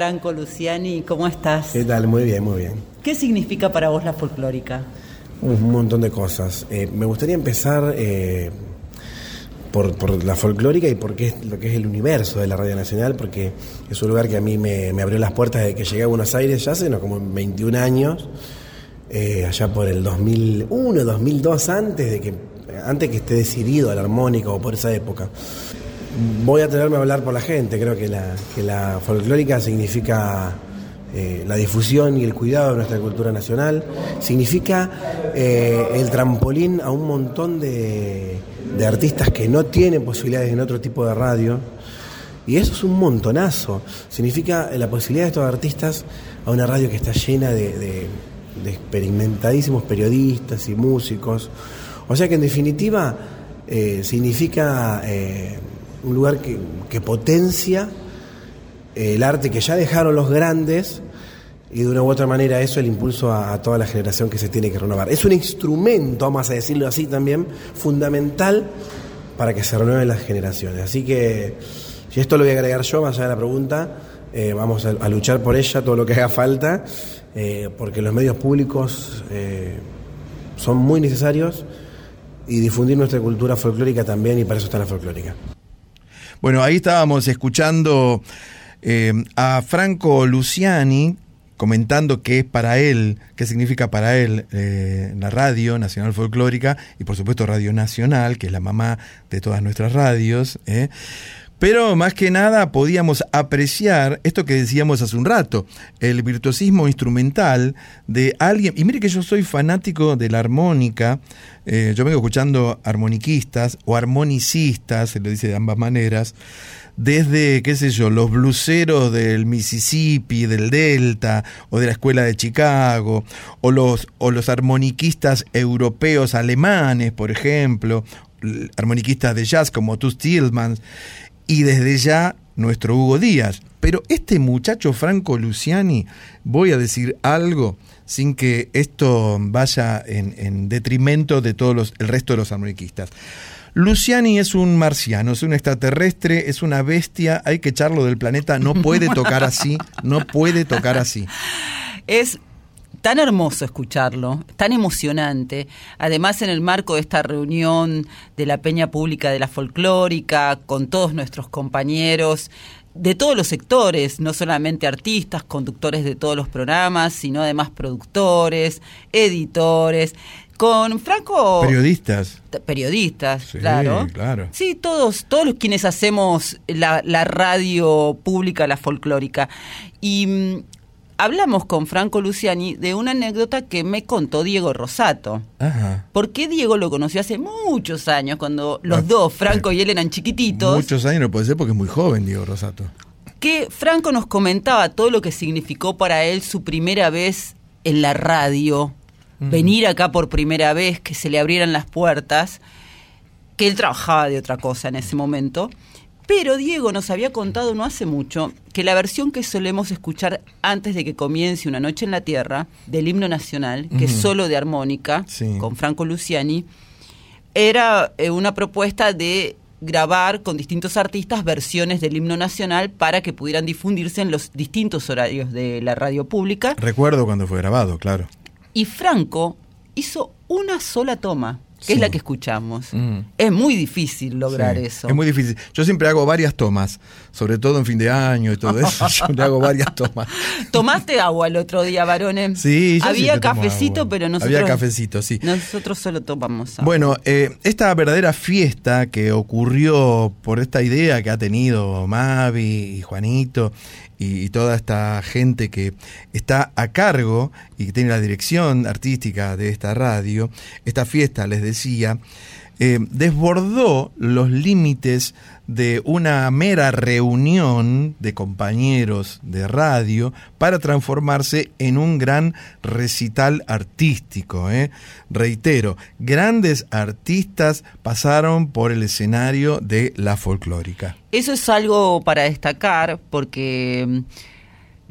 Franco Luciani, ¿cómo estás? ¿Qué tal? Muy bien, muy bien. ¿Qué significa para vos la folclórica? Un montón de cosas. Eh, me gustaría empezar eh, por, por la folclórica y por qué es lo que es el universo de la Radio Nacional, porque es un lugar que a mí me, me abrió las puertas de que llegué a Buenos Aires ya hace no, como 21 años, eh, allá por el 2001, 2002, antes de que antes que esté decidido a la armónica o por esa época. Voy a atreverme a hablar por la gente, creo que la, que la folclórica significa eh, la difusión y el cuidado de nuestra cultura nacional, significa eh, el trampolín a un montón de, de artistas que no tienen posibilidades en otro tipo de radio, y eso es un montonazo, significa la posibilidad de estos artistas a una radio que está llena de, experimentadísimos periodistas y músicos, o sea que en definitiva eh, significa eh, un lugar que, que potencia el arte que ya dejaron los grandes y de una u otra manera eso el impulso a, toda la generación que se tiene que renovar. Es un instrumento, vamos a decirlo así también, fundamental para que se renueven las generaciones. Así que, si esto lo voy a agregar yo, más allá de la pregunta, eh, vamos a, luchar por ella todo lo que haga falta, eh, porque los medios públicos eh, son muy necesarios y difundir nuestra cultura folclórica también, y para eso está la folclórica. Bueno, ahí estábamos escuchando eh, a Franco Luciani comentando qué es para él, qué significa para él eh, la radio nacional folclórica y por supuesto Radio Nacional, que es la mamá de todas nuestras radios. ¿eh? Pero más que nada podíamos apreciar esto que decíamos hace un rato, el virtuosismo instrumental de alguien. Y mire que yo soy fanático de la armónica, eh, yo vengo escuchando armoniquistas o armonicistas, se lo dice de ambas maneras, desde, qué sé yo, los bluseros del Mississippi, del Delta, o de la Escuela de Chicago, o los, o los armoniquistas europeos alemanes, por ejemplo, armoniquistas de jazz como Tus Tillmans, y desde ya nuestro Hugo Díaz. Pero este muchacho Franco Luciani, voy a decir algo sin que esto vaya en, en detrimento de todos los, el resto de los armoniquistas. Luciani es un marciano, es un extraterrestre, es una bestia, hay que echarlo del planeta, no puede tocar así, no puede tocar así. (laughs) Es tan hermoso escucharlo, tan emocionante. Además, en el marco de esta reunión de la Peña Pública de la Folclórica, con todos nuestros compañeros de todos los sectores, no solamente artistas, conductores de todos los programas, sino además productores, editores, Con Franco... Periodistas. Periodistas, Sí, claro. claro. Sí, todos, todos los quienes hacemos la, la radio pública, la folclórica. Y mm, hablamos con Franco Luciani de una anécdota que me contó Diego Rosato. Ajá. Porque Diego lo conoció hace muchos años, cuando los dos, Franco y él, eran chiquititos. Muchos años no puede ser porque es muy joven, Diego Rosato. que Franco nos comentaba todo lo que significó para él su primera vez en la radio, venir acá por primera vez, que se le abrieran las puertas, que él trabajaba de otra cosa en ese momento. Pero Diego nos había contado no hace mucho que la versión que solemos escuchar antes de que comience Una Noche en la Tierra, del himno nacional, que es solo de armónica, Sí. con Franco Luciani, era eh, una propuesta de grabar con distintos artistas versiones del himno nacional para que pudieran difundirse en los distintos horarios de la radio pública. Recuerdo cuando fue grabado, claro. Y Franco hizo una sola toma, que Sí. es la que escuchamos. Mm. Es muy difícil lograr Sí, eso. Es muy difícil. Yo siempre hago varias tomas, sobre todo en fin de año y todo eso. (laughs) Yo le hago varias tomas. ¿Tomaste agua el otro día, varones? Sí, yo Había cafecito, pero nosotros... Había cafecito, sí. Nosotros solo tomamos agua. Bueno, eh, esta verdadera fiesta que ocurrió por esta idea que ha tenido Mavi y Juanito y, toda esta gente que está a cargo y que tiene la dirección artística de esta radio, esta fiesta, les decía, eh, desbordó los límites de una mera reunión de compañeros de radio para transformarse en un gran recital artístico. ¿eh? Reitero, grandes artistas pasaron por el escenario de la folclórica. Eso es algo para destacar porque mm,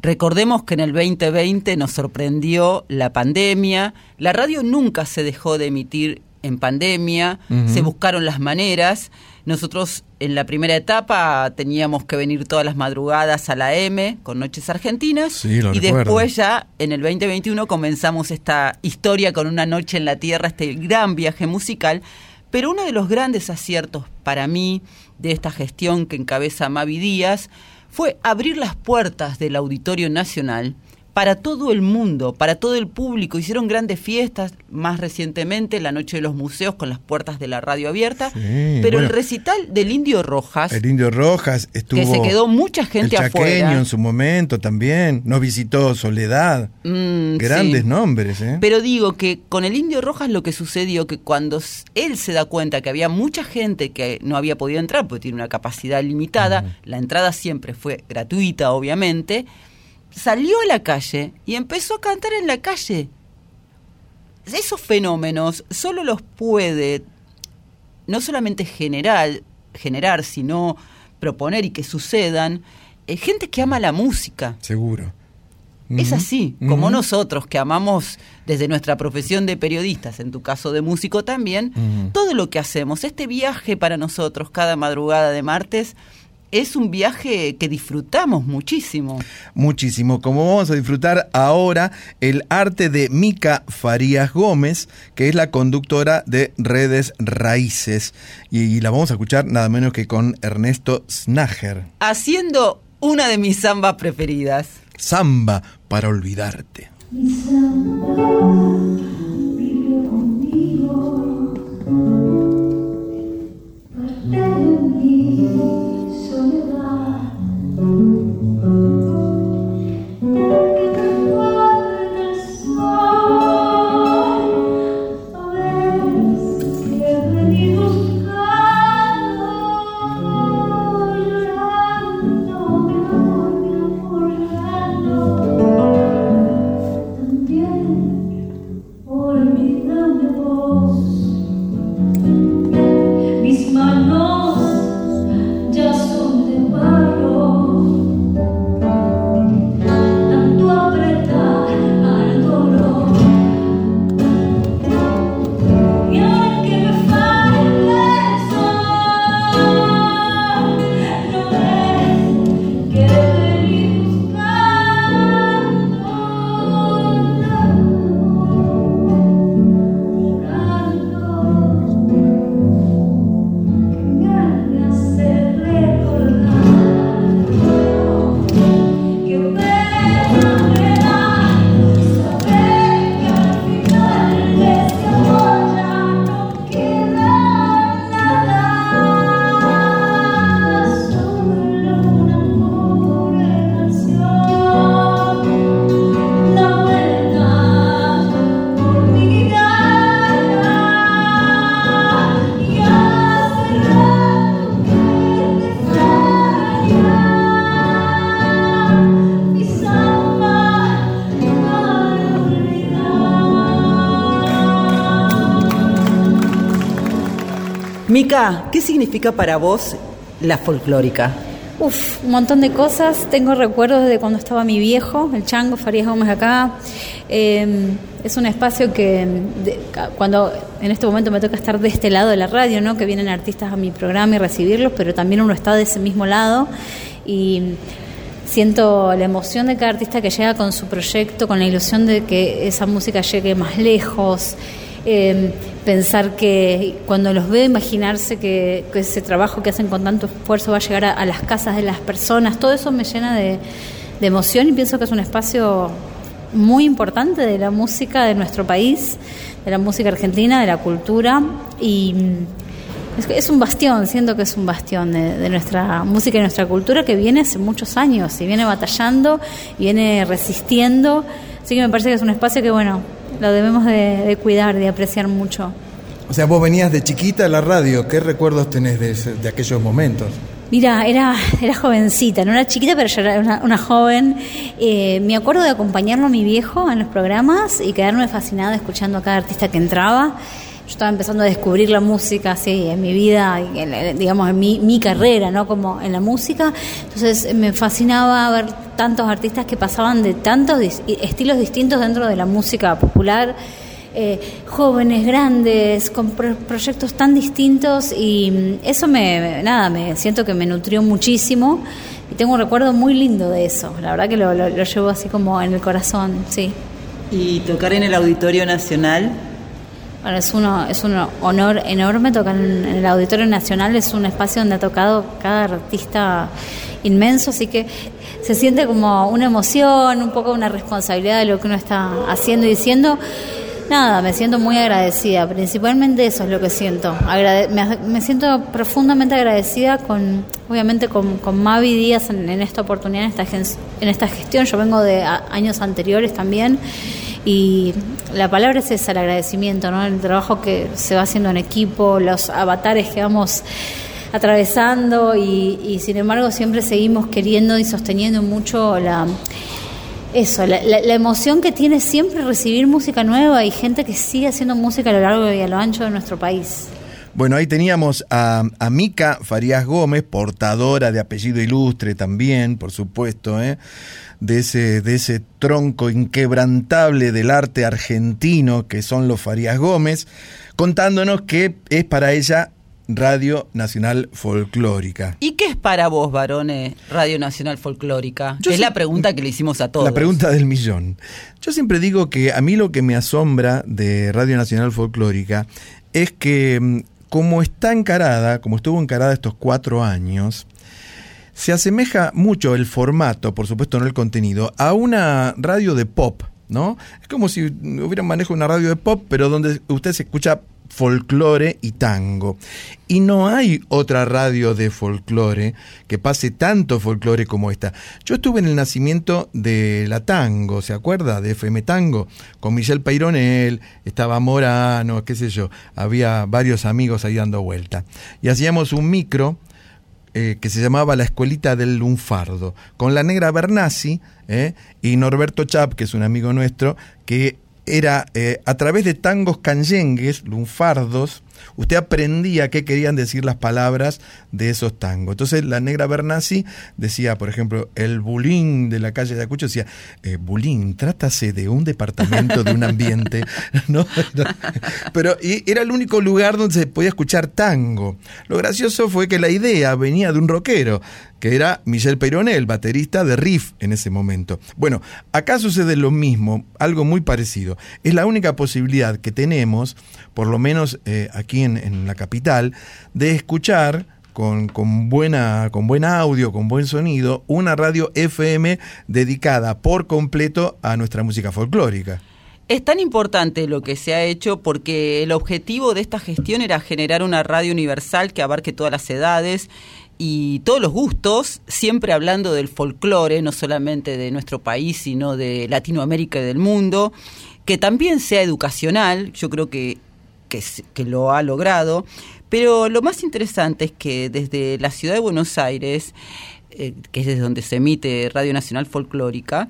recordemos que en el 2020 nos sorprendió la pandemia. La radio nunca se dejó de emitir en pandemia, se buscaron las maneras. Nosotros en la primera etapa teníamos que venir todas las madrugadas a la M con Noches Argentinas Sí, lo y recuerdo. después ya en el 2021 comenzamos esta historia con una noche en la Tierra, este gran viaje musical. Pero uno de los grandes aciertos para mí de esta gestión que encabeza Mavi Díaz fue abrir las puertas del Auditorio Nacional para todo el mundo, para todo el público. Hicieron grandes fiestas, más recientemente la Noche de los Museos con las puertas de la radio abierta. Sí, pero bueno. el recital del Indio Rojas, El Indio Rojas estuvo. que se quedó mucha gente el chaqueño afuera. en su momento también. Nos visitó Soledad. Mm, Grandes sí. nombres, ¿eh? Pero digo que con el Indio Rojas lo que sucedió que cuando él se da cuenta que había mucha gente que no había podido entrar porque tiene una capacidad limitada, la entrada siempre fue gratuita, obviamente, salió a la calle y empezó a cantar en la calle. Esos fenómenos solo los puede no solamente generar, generar, sino proponer y que sucedan eh, gente que ama la música. Seguro. Es así, como nosotros que amamos desde nuestra profesión de periodistas, en tu caso de músico también, todo lo que hacemos, este viaje para nosotros cada madrugada de martes, es un viaje que disfrutamos muchísimo. Muchísimo. Como vamos a disfrutar ahora el arte de Mica Farías Gómez, que es la conductora de Redes Raíces. Y, la vamos a escuchar nada menos que con Ernesto Snager. Haciendo una de mis zambas preferidas. Samba para olvidarte. También ¿qué significa para vos la folclórica? Uf, un montón de cosas. Tengo recuerdos de cuando estaba mi viejo, el Chango Farías Gómez acá. Eh, es un espacio que cuando en este momento me toca estar de este lado de la radio, ¿no? que vienen artistas a mi programa y recibirlos, pero también uno está de ese mismo lado y siento la emoción de cada artista que llega con su proyecto, con la ilusión de que esa música llegue más lejos. eh, pensar que cuando los veo imaginarse que, ese trabajo que hacen con tanto esfuerzo va a llegar a, las casas de las personas, todo eso me llena de, emoción y pienso que es un espacio muy importante de la música de nuestro país, de la música argentina, de la cultura y es, es un bastión, siento que es un bastión de, de nuestra música y nuestra cultura que viene hace muchos años y viene batallando y viene resistiendo, así que me parece que es un espacio que bueno, lo debemos de, de cuidar, de apreciar mucho. O sea, vos venías de chiquita a la radio. ¿Qué recuerdos tenés de, ese- de aquellos momentos? Mira, era, (laughs) era jovencita, no era chiquita, pero ya era una, una joven. Eh, me acuerdo de acompañarlo a mi viejo en los programas y quedarme fascinada escuchando a cada artista que entraba. Yo estaba empezando a descubrir la música así en mi vida, en- digamos, en mi, mi carrera, ¿no? Como en la música. Entonces me fascinaba ver tantos artistas que pasaban de tantos estilos distintos dentro de la música popular eh, jóvenes, grandes, con pro- proyectos tan distintos y mm, eso me- nada, me siento que me nutrió muchísimo y tengo un recuerdo muy lindo de eso, la verdad que lo, lo- lo llevo así como en el corazón, sí. Y tocar en el Auditorio Nacional. Bueno, es, uno, es un honor enorme tocar en, el Auditorio Nacional, es un espacio donde ha tocado cada artista inmenso, así que se siente como una emoción, un poco una responsabilidad de lo que uno está haciendo y diciendo. Nada, me siento muy agradecida, principalmente eso es lo que siento. Agrade- me, me siento profundamente agradecida con, obviamente, con, con Mavi Díaz en, en esta oportunidad, en esta, en esta gestión. Yo vengo de años anteriores también y la palabra es esa, el agradecimiento, ¿no? El trabajo que se va haciendo en equipo, los avatares que vamos atravesando y, y sin embargo siempre seguimos queriendo y sosteniendo mucho la eso, la, la- la emoción que tiene siempre recibir música nueva y gente que sigue haciendo música a lo largo y a lo ancho de nuestro país. Bueno, ahí teníamos a, a Mica Farías Gómez, portadora de apellido ilustre también, por supuesto, ¿eh? De, ese, de ese tronco inquebrantable del arte argentino que son los Farías Gómez, contándonos que es para ella Radio Nacional Folclórica. ¿Y qué es para vos, varones, Radio Nacional Folclórica? Yo es la pregunta que le hicimos a todos. La pregunta del millón. Yo siempre digo que a mí lo que me asombra de Radio Nacional Folclórica es que mm, como está encarada, como estuvo encarada estos cuatro años, se asemeja mucho el formato, por supuesto no el contenido, a una radio de pop, ¿no? Es como si hubiera un manejo una radio de pop, pero donde usted se escucha folclore y tango. Y no hay otra radio de folclore que pase tanto folclore como esta. Yo estuve en el nacimiento de la tango, ¿se acuerda? De FM Tango, con Michelle Peironel, estaba Morano, qué sé yo, había varios amigos ahí dando vuelta. Y hacíamos un micro eh, que se llamaba La Escuelita del Lunfardo, con la negra Bernasi eh, y Norberto Chap, que es un amigo nuestro, que era eh, a través de tangos canyengues, lunfardos, usted aprendía qué querían decir las palabras de esos tangos. Entonces la negra Bernasi decía, por ejemplo, el bulín de la calle de Acucho decía, eh, bulín, trátase de un departamento, de un ambiente, (laughs) ¿no? (laughs) Pero era el único lugar donde se podía escuchar tango. Lo gracioso fue que la idea venía de un rockero, que era Michel Peyronel, baterista de Riff en ese momento. Bueno, acá sucede lo mismo, algo muy parecido. Es la única posibilidad que tenemos, por lo menos eh, aquí en, en la capital, de escuchar con, con, buena, con buen audio, con buen sonido, una radio FM dedicada por completo a nuestra música folclórica. Es tan importante lo que se ha hecho porque el objetivo de esta gestión era generar una radio universal que abarque todas las edades y todos los gustos, siempre hablando del folclore, no solamente de nuestro país, sino de Latinoamérica y del mundo, que también sea educacional, yo creo que, que, que lo ha logrado, pero lo más interesante es que desde la ciudad de Buenos Aires, eh, que es desde donde se emite Radio Nacional Folclórica,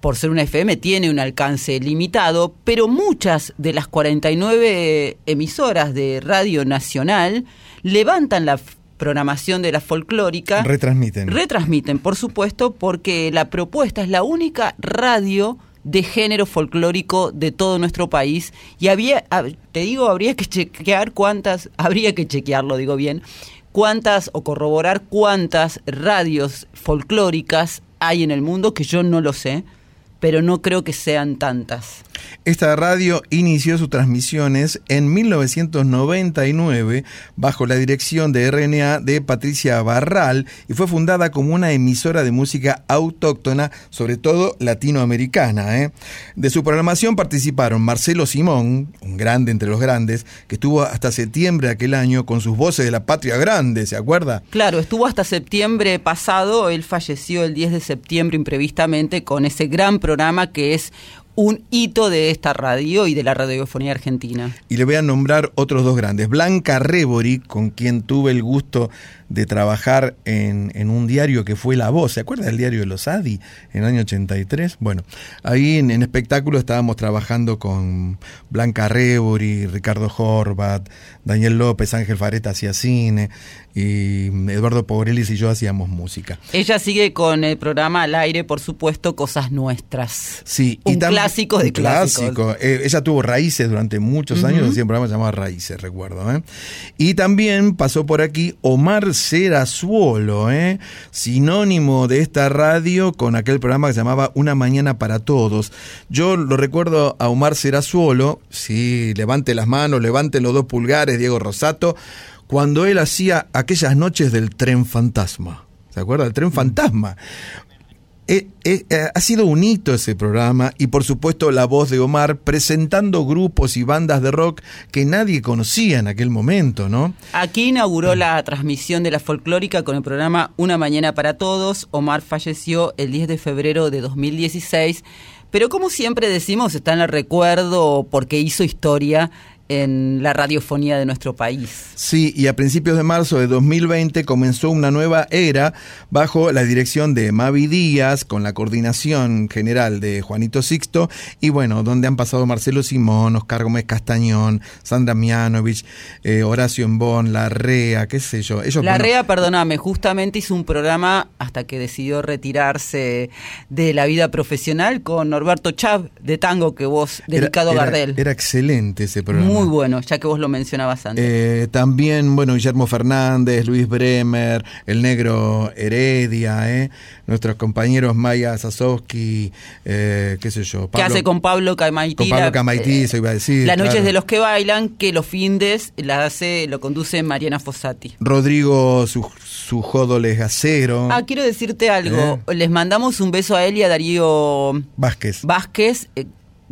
por ser una FM, tiene un alcance limitado, pero muchas de las 49 emisoras de Radio Nacional levantan la programación de la folclórica. Retransmiten. Retransmiten, por supuesto, porque la propuesta es la única radio de género folclórico de todo nuestro país. Y había hab- te digo habría que chequear cuántas habría que chequearlo digo bien cuántas o corroborar cuántas radios folclóricas hay en el mundo que yo no lo sé pero no creo que sean tantas Esta radio inició sus transmisiones en 1999 bajo la dirección de RNA de Patricia Barral y fue fundada como una emisora de música autóctona, sobre todo latinoamericana. ¿eh? De su programación participaron Marcelo Simón, un grande entre los grandes, que estuvo hasta septiembre de aquel año con sus voces de la patria grande, ¿se acuerda? Claro, estuvo hasta septiembre pasado, él falleció el 10 de septiembre imprevistamente con ese gran programa que es un hito de esta radio y de la radiofonía argentina. Y le voy a nombrar otros dos grandes. Blanca Rebori, con quien tuve el gusto de trabajar en, en un diario que fue La Voz. ¿Se acuerda del diario de los Adi en el año 83? Bueno, ahí en, en espectáculo estábamos trabajando con Blanca Rebori, Ricardo Horvat, Daniel López, Ángel Fareta hacía cine y Eduardo Pogrelis y yo hacíamos música. Ella sigue con el programa al aire, por supuesto, Cosas Nuestras. Sí, Un clásico de un clásico. clásicos. Eh, ella tuvo Raíces durante muchos años, hacía un programa llamado Raíces, recuerdo. ¿eh? Y también pasó por aquí Omar Serazuolo, ¿eh? sinónimo de esta radio con aquel programa que se llamaba Una Mañana para Todos. Yo lo recuerdo a Omar Serazuolo, sí, levante las manos, levante los dos pulgares, Diego Rosato, cuando él hacía aquellas noches del tren fantasma. ¿Se acuerda? El tren fantasma. Eh, eh, eh, ha sido un hito ese programa y por supuesto la voz de Omar presentando grupos y bandas de rock que nadie conocía en aquel momento, ¿no? Aquí inauguró la transmisión de la folclórica con el programa Una Mañana para Todos. Omar falleció el 10 de febrero de 2016, pero como siempre decimos, está en el recuerdo porque hizo historia en la radiofonía de nuestro país. Sí, y a principios de marzo de 2020 comenzó una nueva era bajo la dirección de Mavi Díaz, con la coordinación general de Juanito Sixto, y bueno, donde han pasado Marcelo Simón, Oscar Gómez Castañón, Sandra Mianovich, eh, Horacio Embón, La Rea, qué sé yo. Ellos, La bueno, REA, perdóname, justamente hizo un programa hasta que decidió retirarse de la vida profesional con Norberto Chav de Tango, que vos, era- dedicado era- a Gardel. Era excelente ese programa. Muy bueno, ya que vos lo mencionabas antes. Eh, también, bueno, Guillermo Fernández, Luis Bremer, el negro Heredia, eh, nuestros compañeros Maya Sasowski, eh, qué sé yo. ¿Qué hace con Pablo Camaití? con Pablo Camaití, eh, eso iba a decir. Las noches claro. de los que bailan, que los findes la hace, lo conduce Mariana Fossati. Rodrigo Su- Sujódoles Gacero. Ah, quiero decirte algo. Les mandamos un beso a él y a Darío Vázquez. Vázquez.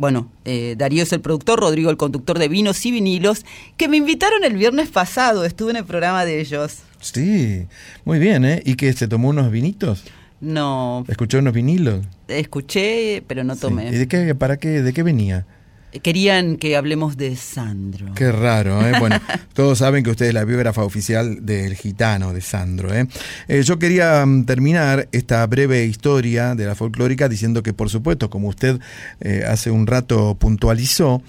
Bueno, eh, Darío es el productor, Rodrigo el conductor de Vinos y Vinilos, que me invitaron el viernes pasado. Estuve en el programa de ellos. Sí, muy bien, ¿eh? ¿Y que se tomó unos vinitos? No, ¿Escuchó unos vinilos? escuché, pero no Sí. tomé. ¿Y de qué, para qué, de qué venía? Querían que hablemos de Sandro. Qué raro, ¿eh? Bueno, (laughs) todos saben que usted es la biógrafa oficial del gitano, de Sandro, ¿eh? Eh, yo quería mm, terminar esta breve historia de la folclórica diciendo que, por supuesto, como usted eh, hace un rato puntualizó,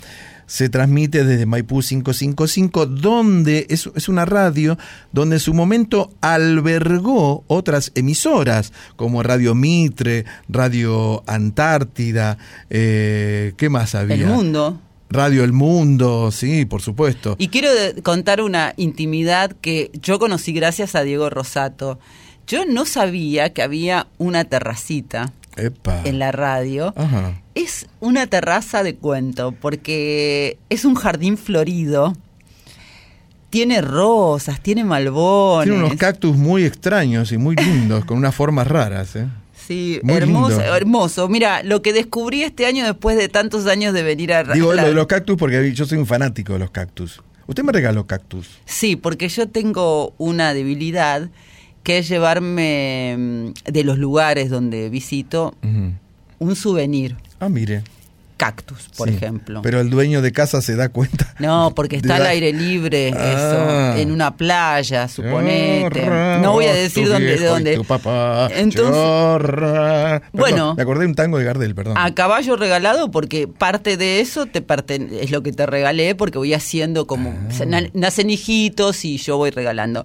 se transmite desde Maipú 555, donde es, es una radio donde en su momento albergó otras emisoras, como Radio Mitre, Radio Antártida, eh, ¿qué más había? El mundo. Radio El Mundo, sí, por supuesto. Y quiero contar una intimidad que yo conocí gracias a Diego Rosato. Yo no sabía que había una terracita Epa. en la radio. Ajá. Es una terraza de cuento porque es un jardín florido. Tiene rosas, tiene malbones. Tiene unos cactus muy extraños y muy lindos, con unas formas raras, ¿eh? Sí, Muy hermoso, lindo. hermoso. Mira, lo que descubrí este año después de tantos años de venir a Digo la- lo de los cactus porque yo soy un fanático de los cactus. Usted me regaló cactus. Sí, porque yo tengo una debilidad que es llevarme mm, de los lugares donde visito un souvenir. Ah, mire. Cactus, por Sí, ejemplo. Pero el dueño de casa se da cuenta. (laughs) No, porque está al la- aire libre, Ah. eso, en una playa, suponete. Chorra, No voy a decir dónde, de dónde. tu papá, Entonces. Perdón, Bueno. Me acordé de un tango de Gardel, perdón. a caballo regalado, porque parte de eso te es lo que te regalé, porque voy haciendo como. Ah. na- nacen hijitos y yo voy regalando.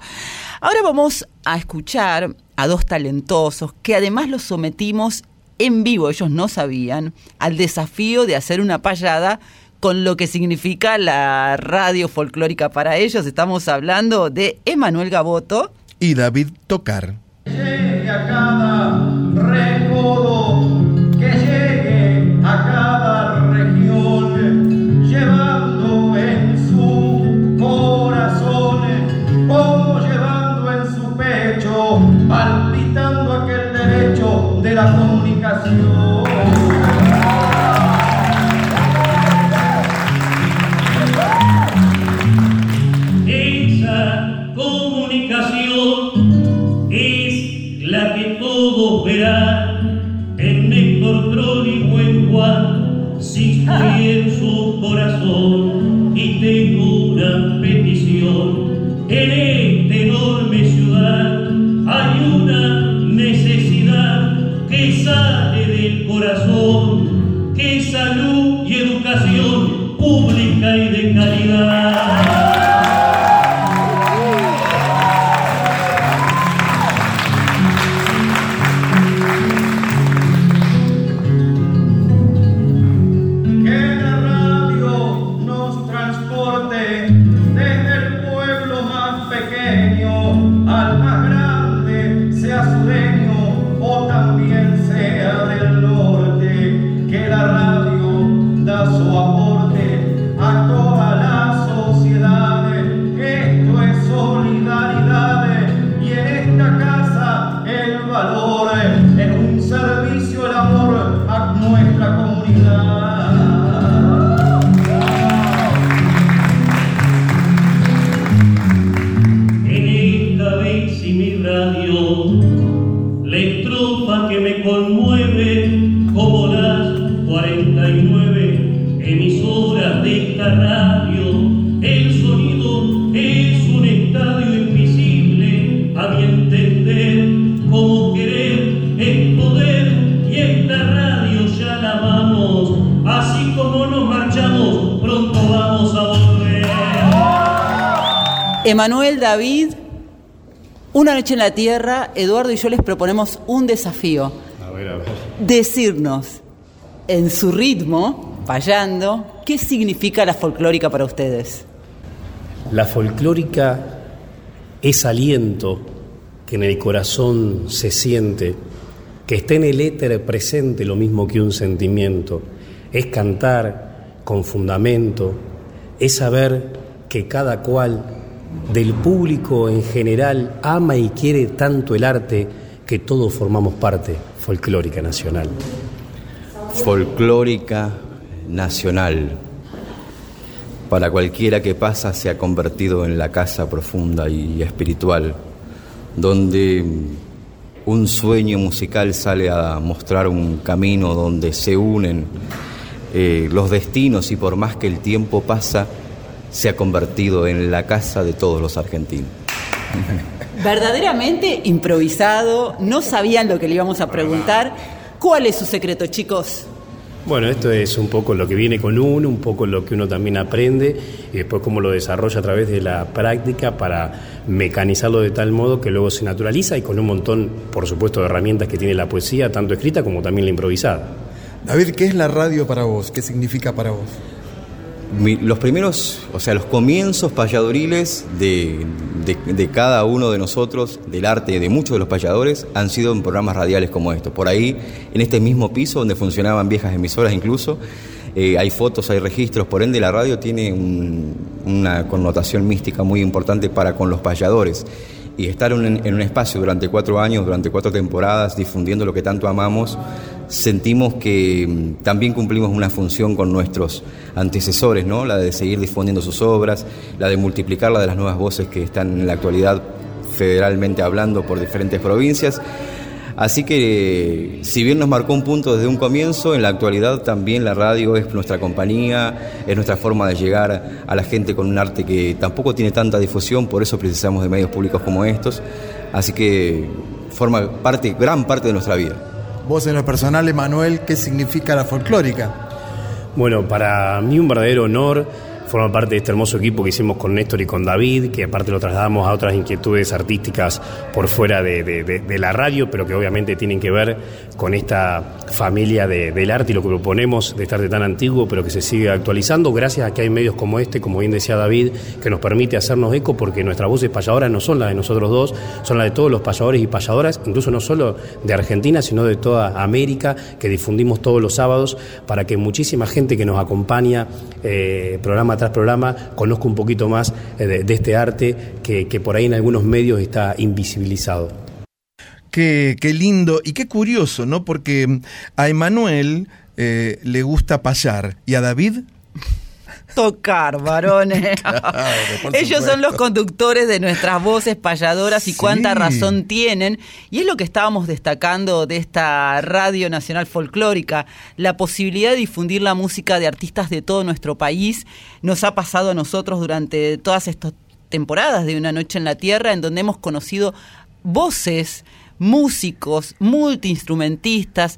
Ahora vamos a escuchar a dos talentosos que además los sometimos en vivo, ellos no sabían, al desafío de hacer una payada con lo que significa la radio folclórica para ellos. Estamos hablando de Emanuel Gaboto. Y David Tocar. llegue a cada recodo, que llegue a cada región, llevando en su corazón, como llevando en su pecho, de la comunicación. David, una noche en la tierra, Eduardo y yo les proponemos un desafío. A ver, a ver. Decirnos en su ritmo, payando, qué significa la folclórica para ustedes. La folclórica es aliento que en el corazón se siente, que está en el éter presente lo mismo que un sentimiento. Es cantar con fundamento, es saber que cada cual del público en general ama y quiere tanto el arte que todos formamos parte folclórica nacional. folclórica nacional. Para cualquiera que pasa se ha convertido en la casa profunda y espiritual, donde un sueño musical sale a mostrar un camino donde se unen eh, los destinos y por más que el tiempo pasa, se ha convertido en la casa de todos los argentinos. Verdaderamente improvisado, no sabían lo que le íbamos a preguntar. ¿Cuál es su secreto, chicos? Bueno, esto es un poco lo que viene con uno, un poco lo que uno también aprende y después cómo lo desarrolla a través de la práctica para mecanizarlo de tal modo que luego se naturaliza y con un montón, por supuesto, de herramientas que tiene la poesía, tanto escrita como también la improvisada. David, ¿qué es la radio para vos? ¿Qué significa para vos? Los primeros, o sea, los comienzos payadoriles de, de- cada uno de nosotros, del arte de muchos de los payadores, han sido en programas radiales como estos. Por ahí, en este mismo piso donde funcionaban viejas emisoras incluso, eh, hay fotos, hay registros, por ende la radio tiene un- una connotación mística muy importante para con los payadores. Y estar en un espacio durante cuatro años, durante cuatro temporadas, difundiendo lo que tanto amamos, sentimos que mm, también cumplimos una función con nuestros antecesores, ¿no? La de seguir difundiendo sus obras, la de multiplicar la de las nuevas voces que están en la actualidad federalmente hablando por diferentes provincias. Así que, si bien nos marcó un punto desde un comienzo, en la actualidad también la radio es nuestra compañía, es nuestra forma de llegar a la gente con un arte que tampoco tiene tanta difusión, por eso precisamos de medios públicos como estos. Así que forma parte, gran parte de nuestra vida. Vos en lo personal, Emanuel, ¿qué significa la folclórica? Bueno, para mí un verdadero honor forma parte de este hermoso equipo que hicimos con Néstor y con David, que aparte lo trasladamos a otras inquietudes artísticas por fuera de, de- de- de la radio, pero que obviamente tienen que ver con esta familia de- del arte y lo que proponemos de este arte tan antiguo, pero que se sigue actualizando, gracias a que hay medios como este, como bien decía David, que nos permite hacernos eco, porque nuestras voces payadoras no son las de nosotros dos, son las de todos los payadores y payadoras, incluso no solo de Argentina, sino de toda América, que difundimos todos los sábados, para que muchísima gente que nos acompaña eh, programa tras programa conozca un poquito más eh, de, este arte que, que por ahí en algunos medios está invisibilizado. Qué, lindo y qué curioso, ¿no? Porque a Emanuel eh, le gusta payar y a David Tocar, varones. (laughs) (laughs) Ellos son los conductores de nuestras voces payadoras y cuánta razón tienen. Y es lo que estábamos destacando de esta Radio Nacional Folclórica. La posibilidad de difundir la música de artistas de todo nuestro país nos ha pasado a nosotros durante todas estas temporadas de Una Noche en la Tierra, en donde hemos conocido voces, músicos, multiinstrumentistas,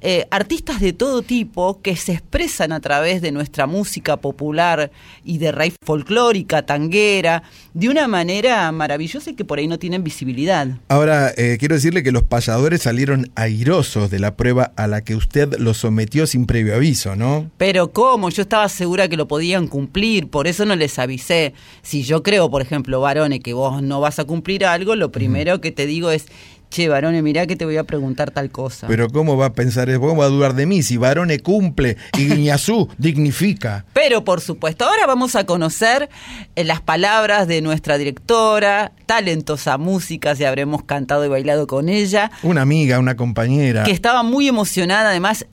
eh, artistas de todo tipo que se expresan a través de nuestra música popular y de raíz folclórica, tanguera, de una manera maravillosa y que por ahí no tienen visibilidad. Ahora, eh, quiero decirle que los payadores salieron airosos de la prueba a la que usted los sometió sin previo aviso, ¿no? Pero ¿cómo? Yo estaba segura que lo podían cumplir, por eso no les avisé. Si yo creo, por ejemplo, varones, que vos no vas a cumplir algo, lo primero que te digo es, che, varones, mirá que te voy a preguntar tal cosa. Pero ¿cómo va a pensar eso? ¿Cómo va a dudar de mí si Barone cumple y (laughs) Guiñazú dignifica? Pero por supuesto, ahora vamos a conocer eh, las palabras de nuestra directora, talentosa música, si habremos cantado y bailado con ella, Una amiga, una compañera. que estaba muy emocionada, además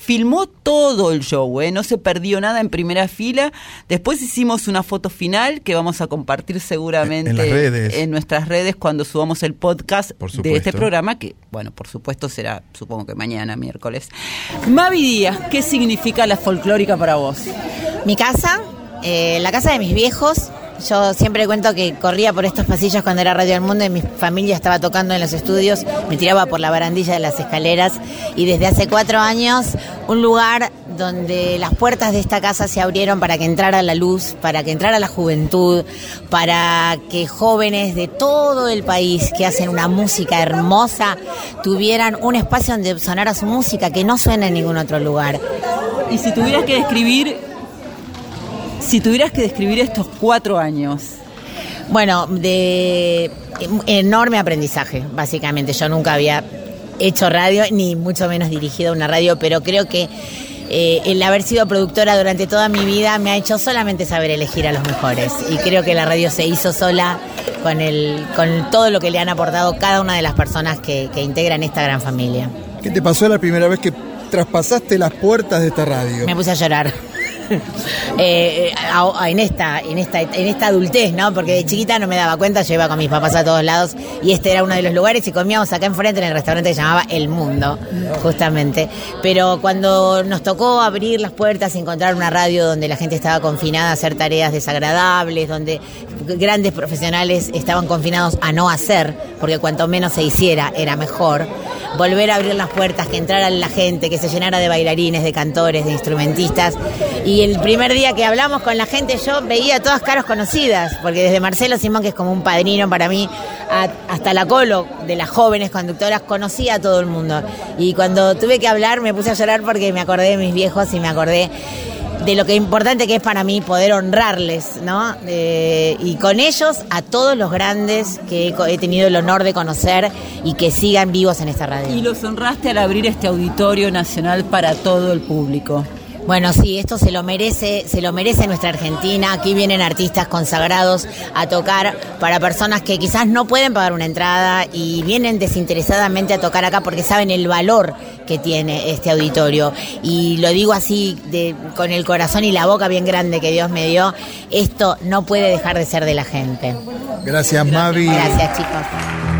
filmó todo el show, ¿eh? no se perdió nada en primera fila. Después hicimos una foto final que vamos a compartir seguramente En las redes. en nuestras redes cuando subamos el podcast de este programa, que bueno, por supuesto será, supongo que mañana, miércoles. Mavi Díaz, ¿qué significa la folclórica para vos? Mi casa, eh, la casa de mis viejos. Yo siempre cuento que corría por estos pasillos cuando era Radio del Mundo y mi familia estaba tocando en los estudios, me tiraba por la barandilla de las escaleras y desde hace cuatro años un lugar donde las puertas de esta casa se abrieron para que entrara la luz, para que entrara la juventud, para que jóvenes de todo el país que hacen una música hermosa tuvieran un espacio donde sonara su música que no suena en ningún otro lugar. Y si tuvieras que describir, si tuvieras que describir estos cuatro años, Bueno, de enorme aprendizaje, básicamente. Yo nunca había hecho radio, ni mucho menos dirigido una radio, pero creo que eh, el haber sido productora durante toda mi vida me ha hecho solamente saber elegir a los mejores. Y creo que la radio se hizo sola con, el, con todo lo que le han aportado cada una de las personas que, que integran esta gran familia. ¿Qué te pasó la primera vez que traspasaste las puertas de esta radio? Me puse a llorar. (laughs) Eh, a- en esta en esta en esta adultez no porque de chiquita no me daba cuenta yo iba con mis papás a todos lados y este era uno de los lugares y comíamos acá enfrente en el restaurante que llamaba El Mundo justamente pero cuando nos tocó abrir las puertas encontrar una radio donde la gente estaba confinada a hacer tareas desagradables donde grandes profesionales estaban confinados a no hacer porque cuanto menos se hiciera era mejor volver a abrir las puertas, que entrara la gente, que se llenara de bailarines, de cantores, de instrumentistas. Y el primer día que hablamos con la gente yo veía todas caras conocidas, porque desde Marcelo Simón, que es como un padrino para mí, hasta la colo de las jóvenes conductoras, conocía a todo el mundo. Y cuando tuve que hablar me puse a llorar porque me acordé de mis viejos y me acordé de lo que importante que es para mí poder honrarles, ¿no? Eh, y con ellos a todos los grandes que he tenido el honor de conocer y que sigan vivos en esta radio. y los honraste al abrir este auditorio nacional para todo el público. Bueno, sí, esto se lo merece, se lo merece nuestra Argentina. Aquí vienen artistas consagrados a tocar para personas que quizás no pueden pagar una entrada y vienen desinteresadamente a tocar acá porque saben el valor que tiene este auditorio. Y lo digo así, de, con el corazón y la boca bien grande que Dios me dio, esto no puede dejar de ser de la gente. Gracias, Mavi. Gracias, chicos.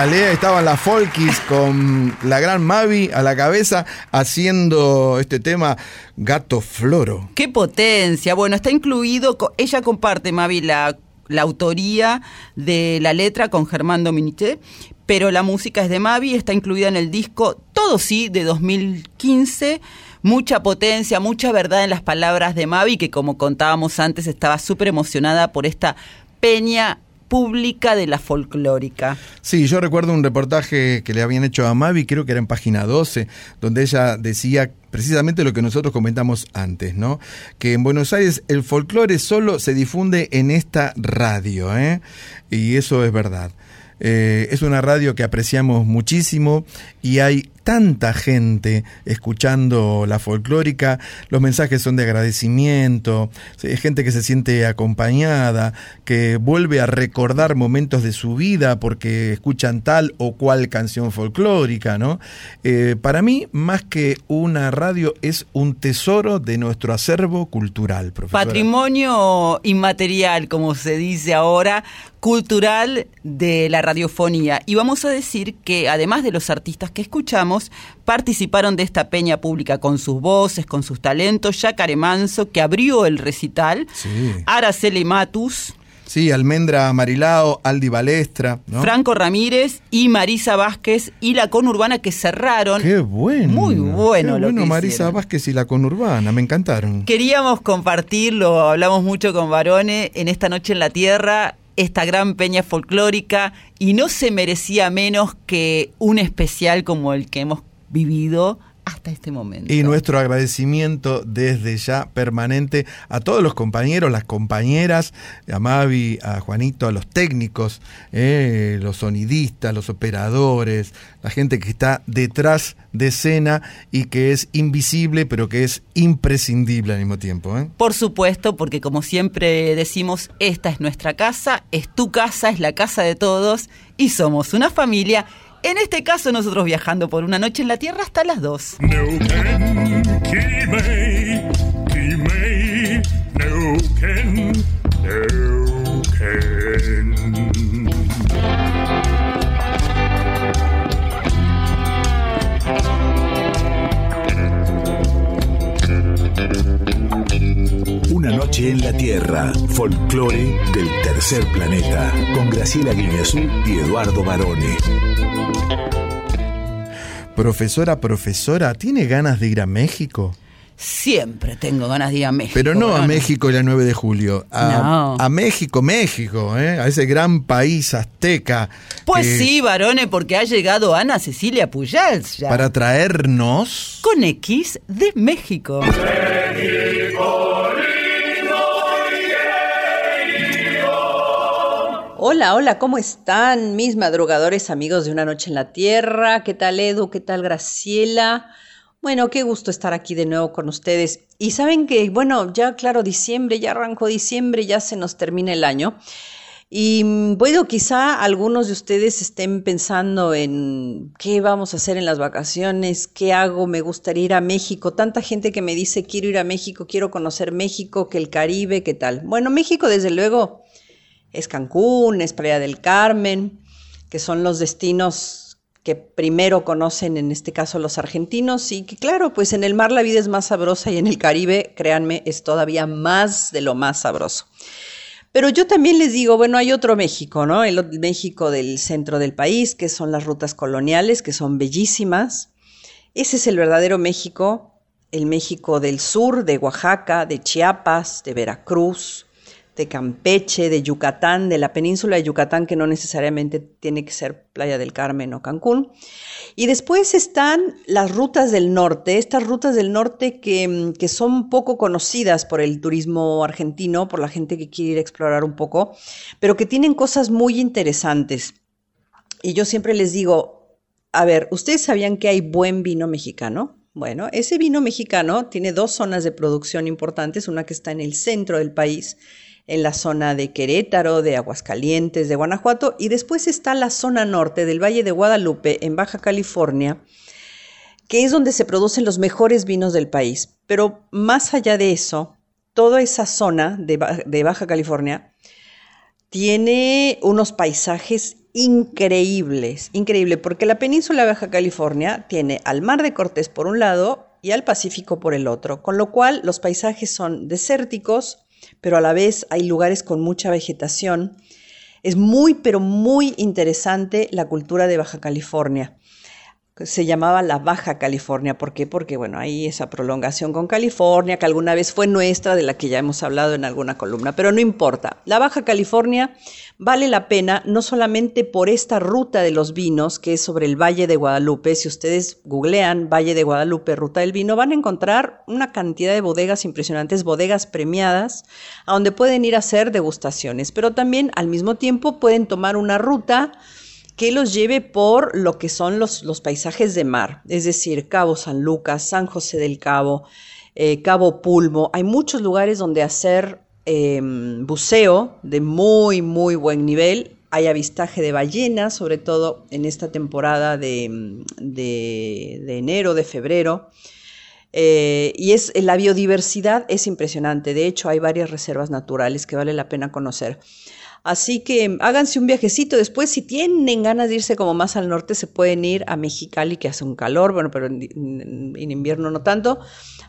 Estaban las Folkis con la gran Mavi a la cabeza haciendo este tema Gato Floro. ¡Qué potencia! Bueno, está incluido, ella comparte, Mavi, la, la autoría de la letra con Germán Dominique, pero la música es de Mavi, está incluida en el disco Todo Sí de 2015. Mucha potencia, mucha verdad en las palabras de Mavi, que como contábamos antes estaba súper emocionada por esta peña pública de la folclórica. Sí, yo recuerdo un reportaje que le habían hecho a Mavi, creo que era en página 12, donde ella decía precisamente lo que nosotros comentamos antes, ¿no? Que en Buenos Aires el folclore solo se difunde en esta radio, ¿eh? Y eso es verdad. Eh, es una radio que apreciamos muchísimo y hay tanta gente escuchando la folclórica, los mensajes son de agradecimiento, sí, gente que se siente acompañada, que vuelve a recordar momentos de su vida porque escuchan tal o cual canción folclórica, ¿no? Eh, para mí, más que una radio, es un tesoro de nuestro acervo cultural. Patrimonio inmaterial, como se dice ahora, cultural de la radiofonía. Y vamos a decir que además de los artistas que escuchamos, participaron de esta peña pública con sus voces, con sus talentos, Jacare Manso, que abrió el recital, Sí. Araceli Matus, Sí, Almendra Marilao, Aldi Balestra, ¿no? Franco Ramírez y Marisa Vázquez y la conurbana que cerraron. Qué bueno. Muy bueno Qué lo bueno que Marisa hicieron. Vázquez y la conurbana, me encantaron. Queríamos compartirlo, hablamos mucho con Varone en esta noche en la Tierra, esta gran peña folclórica, y no se merecía menos que un especial como el que hemos vivido hasta este momento. Y nuestro agradecimiento desde ya permanente a todos los compañeros, las compañeras, a Mavi, a Juanito, a los técnicos, eh, los sonidistas, los operadores, la gente que está detrás de escena y que es invisible pero que es imprescindible al mismo tiempo. ¿eh? Por supuesto, porque como siempre decimos, esta es nuestra casa, es tu casa, es la casa de todos y somos una familia. En este caso, nosotros viajando por una noche en la Tierra hasta las dos. Kimei, Kimei, no Ken, no noche en la Tierra, folclore del tercer planeta, con Graciela Guineazú y Eduardo Barone. Profesora, profesora, ¿tiene ganas de ir a México? Siempre tengo ganas de ir a México. Pero no a. México el 9 de julio, a, No. a México, México, ¿eh? a ese gran país azteca. Pues que- sí, varones, porque ha llegado Ana Cecilia Pujals ya. Para traernos... Con X de México. Hola, hola, ¿cómo están mis madrugadores amigos de Una Noche en la Tierra? ¿Qué tal Edu? ¿Qué tal Graciela? Bueno, qué gusto estar aquí de nuevo con ustedes. Y saben que, bueno, ya claro, diciembre, ya arrancó diciembre, ya se nos termina el año. Y mm, bueno, quizá algunos de ustedes estén pensando en qué vamos a hacer en las vacaciones, qué hago, me gustaría ir a México. Tanta gente que me dice quiero ir a México, quiero conocer México, que el Caribe, qué tal. Bueno, México desde luego es Cancún, es Playa del Carmen, que son los destinos que primero conocen en este caso los argentinos y que claro, pues en el mar la vida es más sabrosa y en el Caribe, créanme, es todavía más de lo más sabroso. Pero yo también les digo, bueno, hay otro México, ¿no? El México del centro del país, que son las rutas coloniales, que son bellísimas. Ese es el verdadero México, el México del sur, de Oaxaca, de Chiapas, de Veracruz, de Campeche, de Yucatán, de la península de Yucatán, que no necesariamente tiene que ser Playa del Carmen o Cancún. Y después están las rutas del norte, estas rutas del norte que, que, son poco conocidas por el turismo argentino, por la gente que quiere ir a explorar un poco, pero que tienen cosas muy interesantes. Y yo siempre les digo, a ver, ¿ustedes sabían que hay buen vino mexicano? Bueno, ese vino mexicano tiene dos zonas de producción importantes, una que está en el centro del país, en la zona de Querétaro, de Aguascalientes, de Guanajuato, y después está la zona norte del Valle de Guadalupe, en Baja California, que es donde se producen los mejores vinos del país. Pero más allá de eso, toda esa zona de, Baja California tiene unos paisajes increíbles, increíble, porque la península de Baja California tiene al Mar de Cortés por un lado y al Pacífico por el otro, con lo cual los paisajes son desérticos, pero a la vez hay lugares con mucha vegetación. Es muy, pero muy interesante la cultura de Baja California. Se llamaba la Baja California. ¿Por qué? Porque, bueno, hay esa prolongación con California, que alguna vez fue nuestra, de la que ya hemos hablado en alguna columna, pero no importa. La Baja California vale la pena no solamente por esta ruta de los vinos, que es sobre el Valle de Guadalupe. Si ustedes googlean Valle de Guadalupe, ruta del vino, van a encontrar una cantidad de bodegas impresionantes, bodegas premiadas, a donde pueden ir a hacer degustaciones, pero también al mismo tiempo pueden tomar una ruta que los lleve por lo que son los, los paisajes de mar, es decir, Cabo San Lucas, San José del Cabo, eh, Cabo Pulmo. Hay muchos lugares donde hacer eh, buceo de muy, muy buen nivel. Hay avistaje de ballenas, sobre todo en esta temporada de, de, de enero, de febrero. Eh, y es, la biodiversidad es impresionante. De hecho, hay varias reservas naturales que vale la pena conocer. Así que háganse un viajecito. Después, si tienen ganas de irse como más al norte, se pueden ir a Mexicali, que hace un calor, bueno, pero en, en, en invierno no tanto.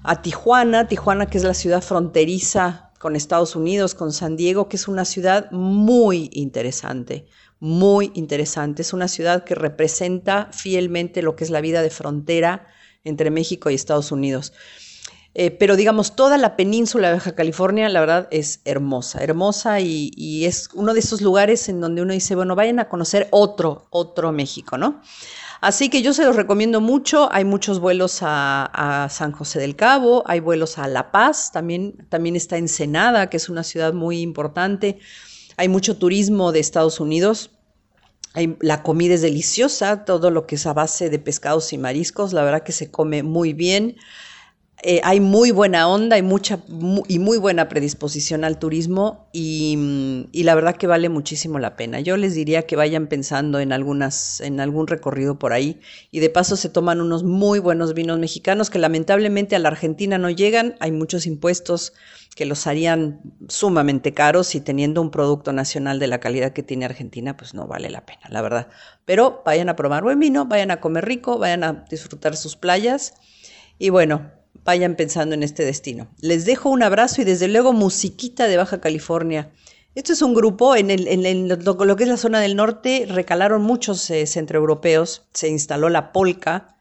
A Tijuana, Tijuana, que es la ciudad fronteriza con Estados Unidos, con San Diego, que es una ciudad muy interesante, muy interesante. Es una ciudad que representa fielmente lo que es la vida de frontera entre México y Estados Unidos. Eh, pero digamos, toda la península de Baja California, la verdad, es hermosa, hermosa y, es uno de esos lugares en donde uno dice, bueno, vayan a conocer otro, otro México, ¿no? Así que yo se los recomiendo mucho. Hay muchos vuelos a, San José del Cabo, hay vuelos a La Paz, también, también está Ensenada, que es una ciudad muy importante. Hay mucho turismo de Estados Unidos. La comida es deliciosa, todo lo que es a base de pescados y mariscos, la verdad que se come muy bien. Eh, hay muy buena onda hay mucha, muy, y muy buena predisposición al turismo y, y, la verdad que vale muchísimo la pena. Yo les diría que vayan pensando en, algunas, en algún recorrido por ahí y de paso se toman unos muy buenos vinos mexicanos que lamentablemente a la Argentina no llegan. Hay muchos impuestos que los harían sumamente caros y teniendo un producto nacional de la calidad que tiene Argentina, pues no vale la pena, la verdad. Pero vayan a probar buen vino, vayan a comer rico, vayan a disfrutar sus playas y bueno, vayan pensando en este destino. Les dejo un abrazo y desde luego musiquita de Baja California. Esto es un grupo, en, lo, que es la zona del norte, recalaron muchos eh, centroeuropeos, se instaló la polka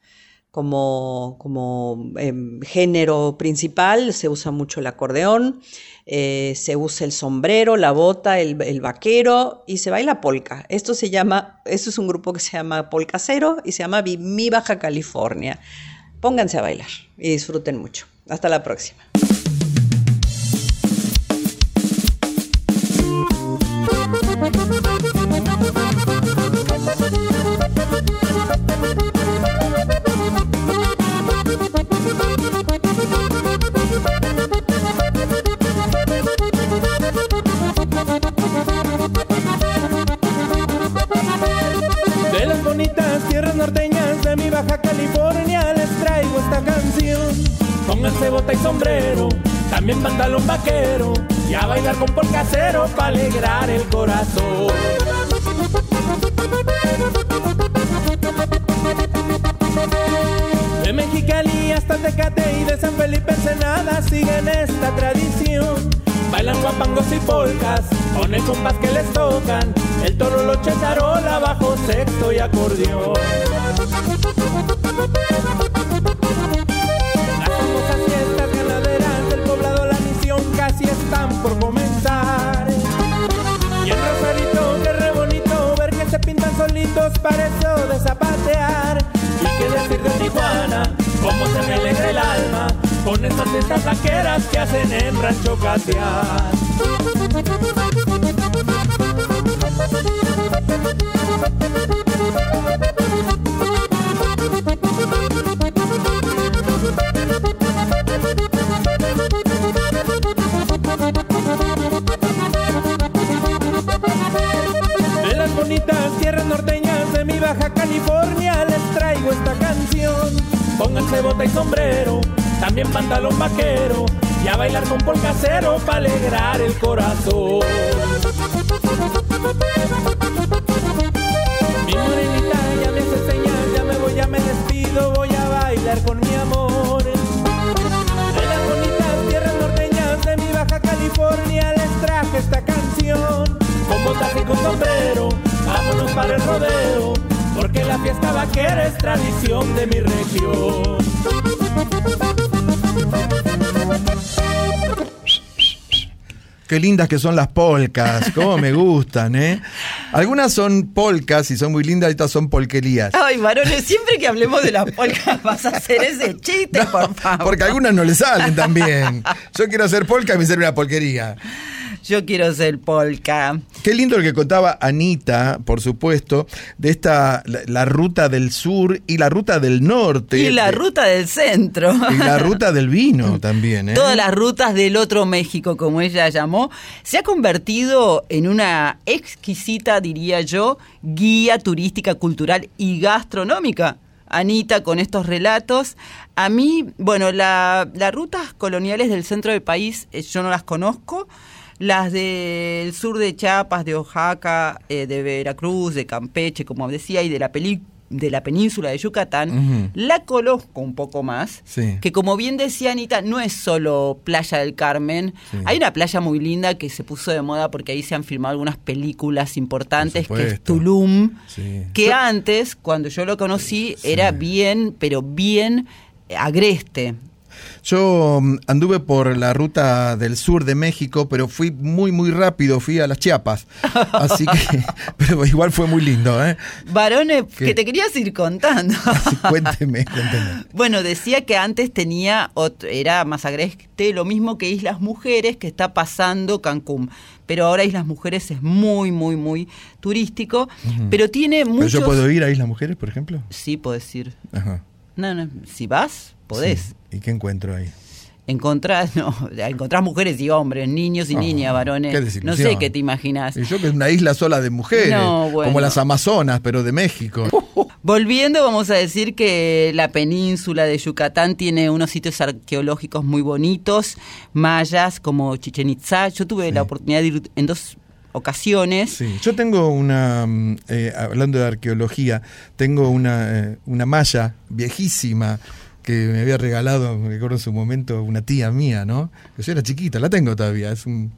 como, como eh, género principal, se usa mucho el acordeón, eh, se usa el sombrero, la bota, el, vaquero y se baila polka. Esto se llama, esto es un grupo que se llama Polka Cero y se llama Mi Baja California pónganse a bailar y disfruten mucho. Hasta la próxima. De las bonitas tierras norteñas de mi Baja California esta canción. Pónganse bota y sombrero, también pantalón vaquero, y a bailar con por casero para alegrar el corazón. De Mexicali hasta Tecate y de San Felipe Ensenada siguen esta tradición. Bailan guapangos y polcas con el compás que les tocan. El toro, lo charola, bajo sexto y acordeón. Para eso. Y qué decir de Tijuana, cómo se me alegra el alma con esas fiestas vaqueras que hacen en Rancho Catear. De las bonitas tierras norteñas de mi Baja California les traigo esta canción. Pónganse bota y sombrero, también pantalón vaquero, y a bailar con polcasero para alegrar el corazón. Mi morenita ya me hace señal, ya me voy, ya me despido, voy a bailar con mi amor. De las bonitas tierras norteñas de mi Baja California les traje esta canción. Con botas y con sombrero, vámonos para el rodeo, porque la fiesta vaquera es tradición de mi región. Qué lindas que son las polcas, cómo me gustan, ¿eh? Algunas son polcas y son muy lindas, y otras son polquerías. Ay, varones, siempre que hablemos de las polcas vas a hacer ese chiste, por favor. Porque algunas no le salen también. Yo quiero hacer polca y me sirve una polquería. Yo quiero ser polka. Qué lindo lo que contaba Anita, por supuesto, de esta, la, la ruta del sur y la ruta del norte. Y la ruta del centro. Y la (laughs) ruta del vino también, ¿eh? Todas las rutas del otro México, como ella llamó, se ha convertido en una exquisita, diría yo, guía turística, cultural y gastronómica. Anita, con estos relatos. A mí, bueno, la- las rutas coloniales del centro del país eh, yo no las conozco. Las del sur de Chiapas, de Oaxaca, eh, de Veracruz, de Campeche, como decía, y de la, peli- de la península de Yucatán, la conozco un poco más. Sí. Que como bien decía Anita, no es solo Playa del Carmen. Sí. Hay una playa muy linda que se puso de moda porque ahí se han filmado algunas películas importantes, que es. Tulum, Sí. que antes, cuando yo lo conocí, era bien, pero bien agreste. Yo mm, anduve por la ruta del sur de México, pero fui muy, muy rápido, fui a las Chiapas. (laughs) Así que, (laughs) pero igual fue muy lindo, ¿eh? Varones, ¿Qué? que te querías ir contando. (laughs) Cuénteme, cuénteme. Bueno, decía que antes tenía, era más agreste, lo mismo que Islas Mujeres, que está pasando Cancún. Pero ahora Islas Mujeres es muy, muy, muy turístico. Pero tiene ¿Pero muchos... yo puedo ir a Islas Mujeres, por ejemplo? Sí, podés ir. Ajá. No, no, si vas, podés. Sí. ¿Y qué encuentro ahí? Encontrás, (laughs) no, encontrás mujeres y hombres, niños y Ah, niñas, varones. qué No sé qué te imaginas. Y yo que es una isla sola de mujeres, No, bueno. como las Amazonas, pero de México. (laughs) Volviendo, vamos a decir que la península de Yucatán tiene unos sitios arqueológicos muy bonitos, mayas como Chichen Itza. Yo tuve la oportunidad de ir en dos ocasiones. Sí, yo tengo una, eh, hablando de arqueología, tengo una, eh, una malla viejísima que me había regalado, me acuerdo en su momento, una tía mía, ¿no? Que yo era chiquita, la tengo todavía, es un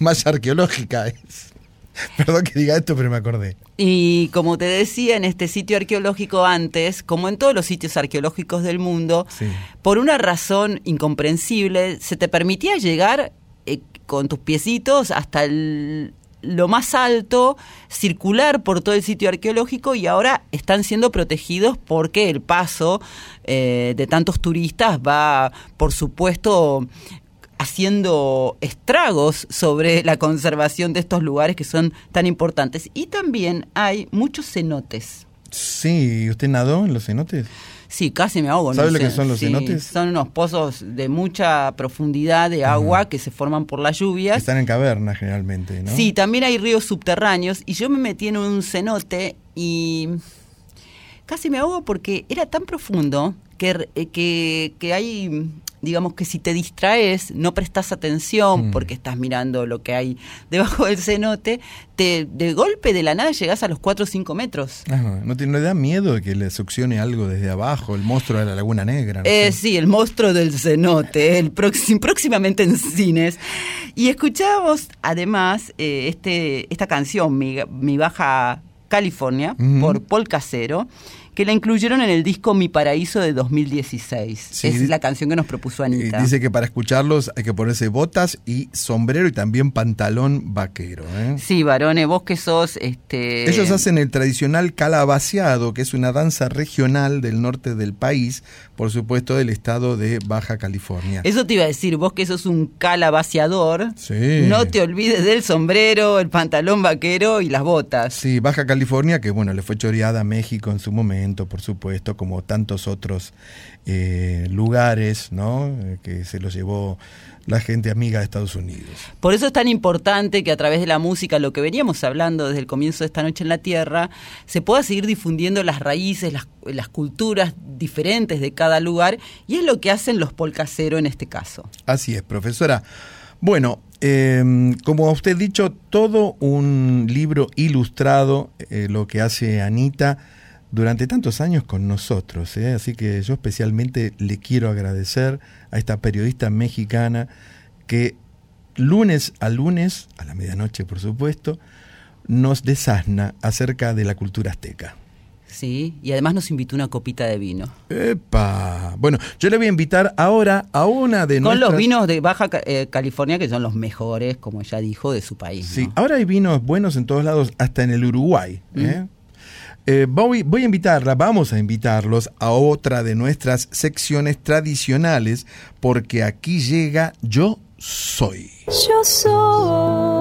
malla arqueológica. Es. (laughs) Perdón que diga esto, pero me acordé. Y como te decía, en este sitio arqueológico antes, como en todos los sitios arqueológicos del mundo, Sí. por una razón incomprensible, se te permitía llegar eh, con tus piecitos hasta el- lo más alto, circular por todo el sitio arqueológico y ahora están siendo protegidos porque el paso eh, de tantos turistas va, por supuesto, haciendo estragos sobre la conservación de estos lugares que son tan importantes. Y también hay muchos cenotes. Sí, ¿usted nadó en los cenotes? Sí, casi me ahogo. ¿Sabe no lo que son los Sí, cenotes? Son unos pozos de mucha profundidad de agua que se forman por las lluvias. Están en cavernas generalmente, ¿no? Sí, también hay ríos subterráneos y yo me metí en un cenote y casi me ahogo porque era tan profundo que, eh, que, que hay, digamos que si te distraes, no prestas atención Mm. porque estás mirando lo que hay debajo del cenote, te, de golpe de la nada llegas a los 4 o 5 metros. Ajá, ¿No te no da miedo que le succione algo desde abajo, el monstruo de la Laguna Negra? no Eh, sí, el monstruo del cenote, el próxim- próximamente en cines. Y escuchábamos además eh, este, esta canción, Mi, Mi Baja California, por Paul Casero, que la incluyeron en el disco Mi Paraíso de 2016. Sí, es la canción que nos propuso Y Anita. dice que para escucharlos hay que ponerse botas y sombrero y también pantalón vaquero. ¿eh? Sí, varones, vos que sos... Este, Ellos hacen el tradicional calabaceado, que es una danza regional del norte del país, por supuesto del estado de Baja California. Eso te iba a decir, vos que sos un calabaciador, Sí. no te olvides del sombrero, el pantalón vaquero y las botas. Sí, Baja California, que bueno, le fue choreada a México en su momento, por supuesto, como tantos otros eh, lugares, ¿no? Eh, que se los llevó la gente amiga de Estados Unidos. Por eso es tan importante que a través de la música, lo que veníamos hablando desde el comienzo de esta noche en la Tierra, se pueda seguir difundiendo las raíces, las, las culturas diferentes de cada lugar, y es lo que hacen los polcaseros en este caso. Así es, profesora. Bueno, eh, como usted ha dicho, todo un libro ilustrado, eh, lo que hace Anita durante tantos años con nosotros. ¿eh? Así que yo especialmente le quiero agradecer a esta periodista mexicana que lunes a lunes, a la medianoche por supuesto, nos desasna acerca de la cultura azteca. Sí, y además nos invitó una copita de vino. ¡Epa! Bueno, yo le voy a invitar ahora a una de Con nuestras... los vinos de Baja eh, California, que son los mejores, como ya dijo, de su país. ¿no? Sí, ahora hay vinos buenos en todos lados, hasta en el Uruguay. ¿eh? Eh, voy, voy a invitarla, vamos a invitarlos a otra de nuestras secciones tradicionales, porque aquí llega Yo Soy. Yo soy.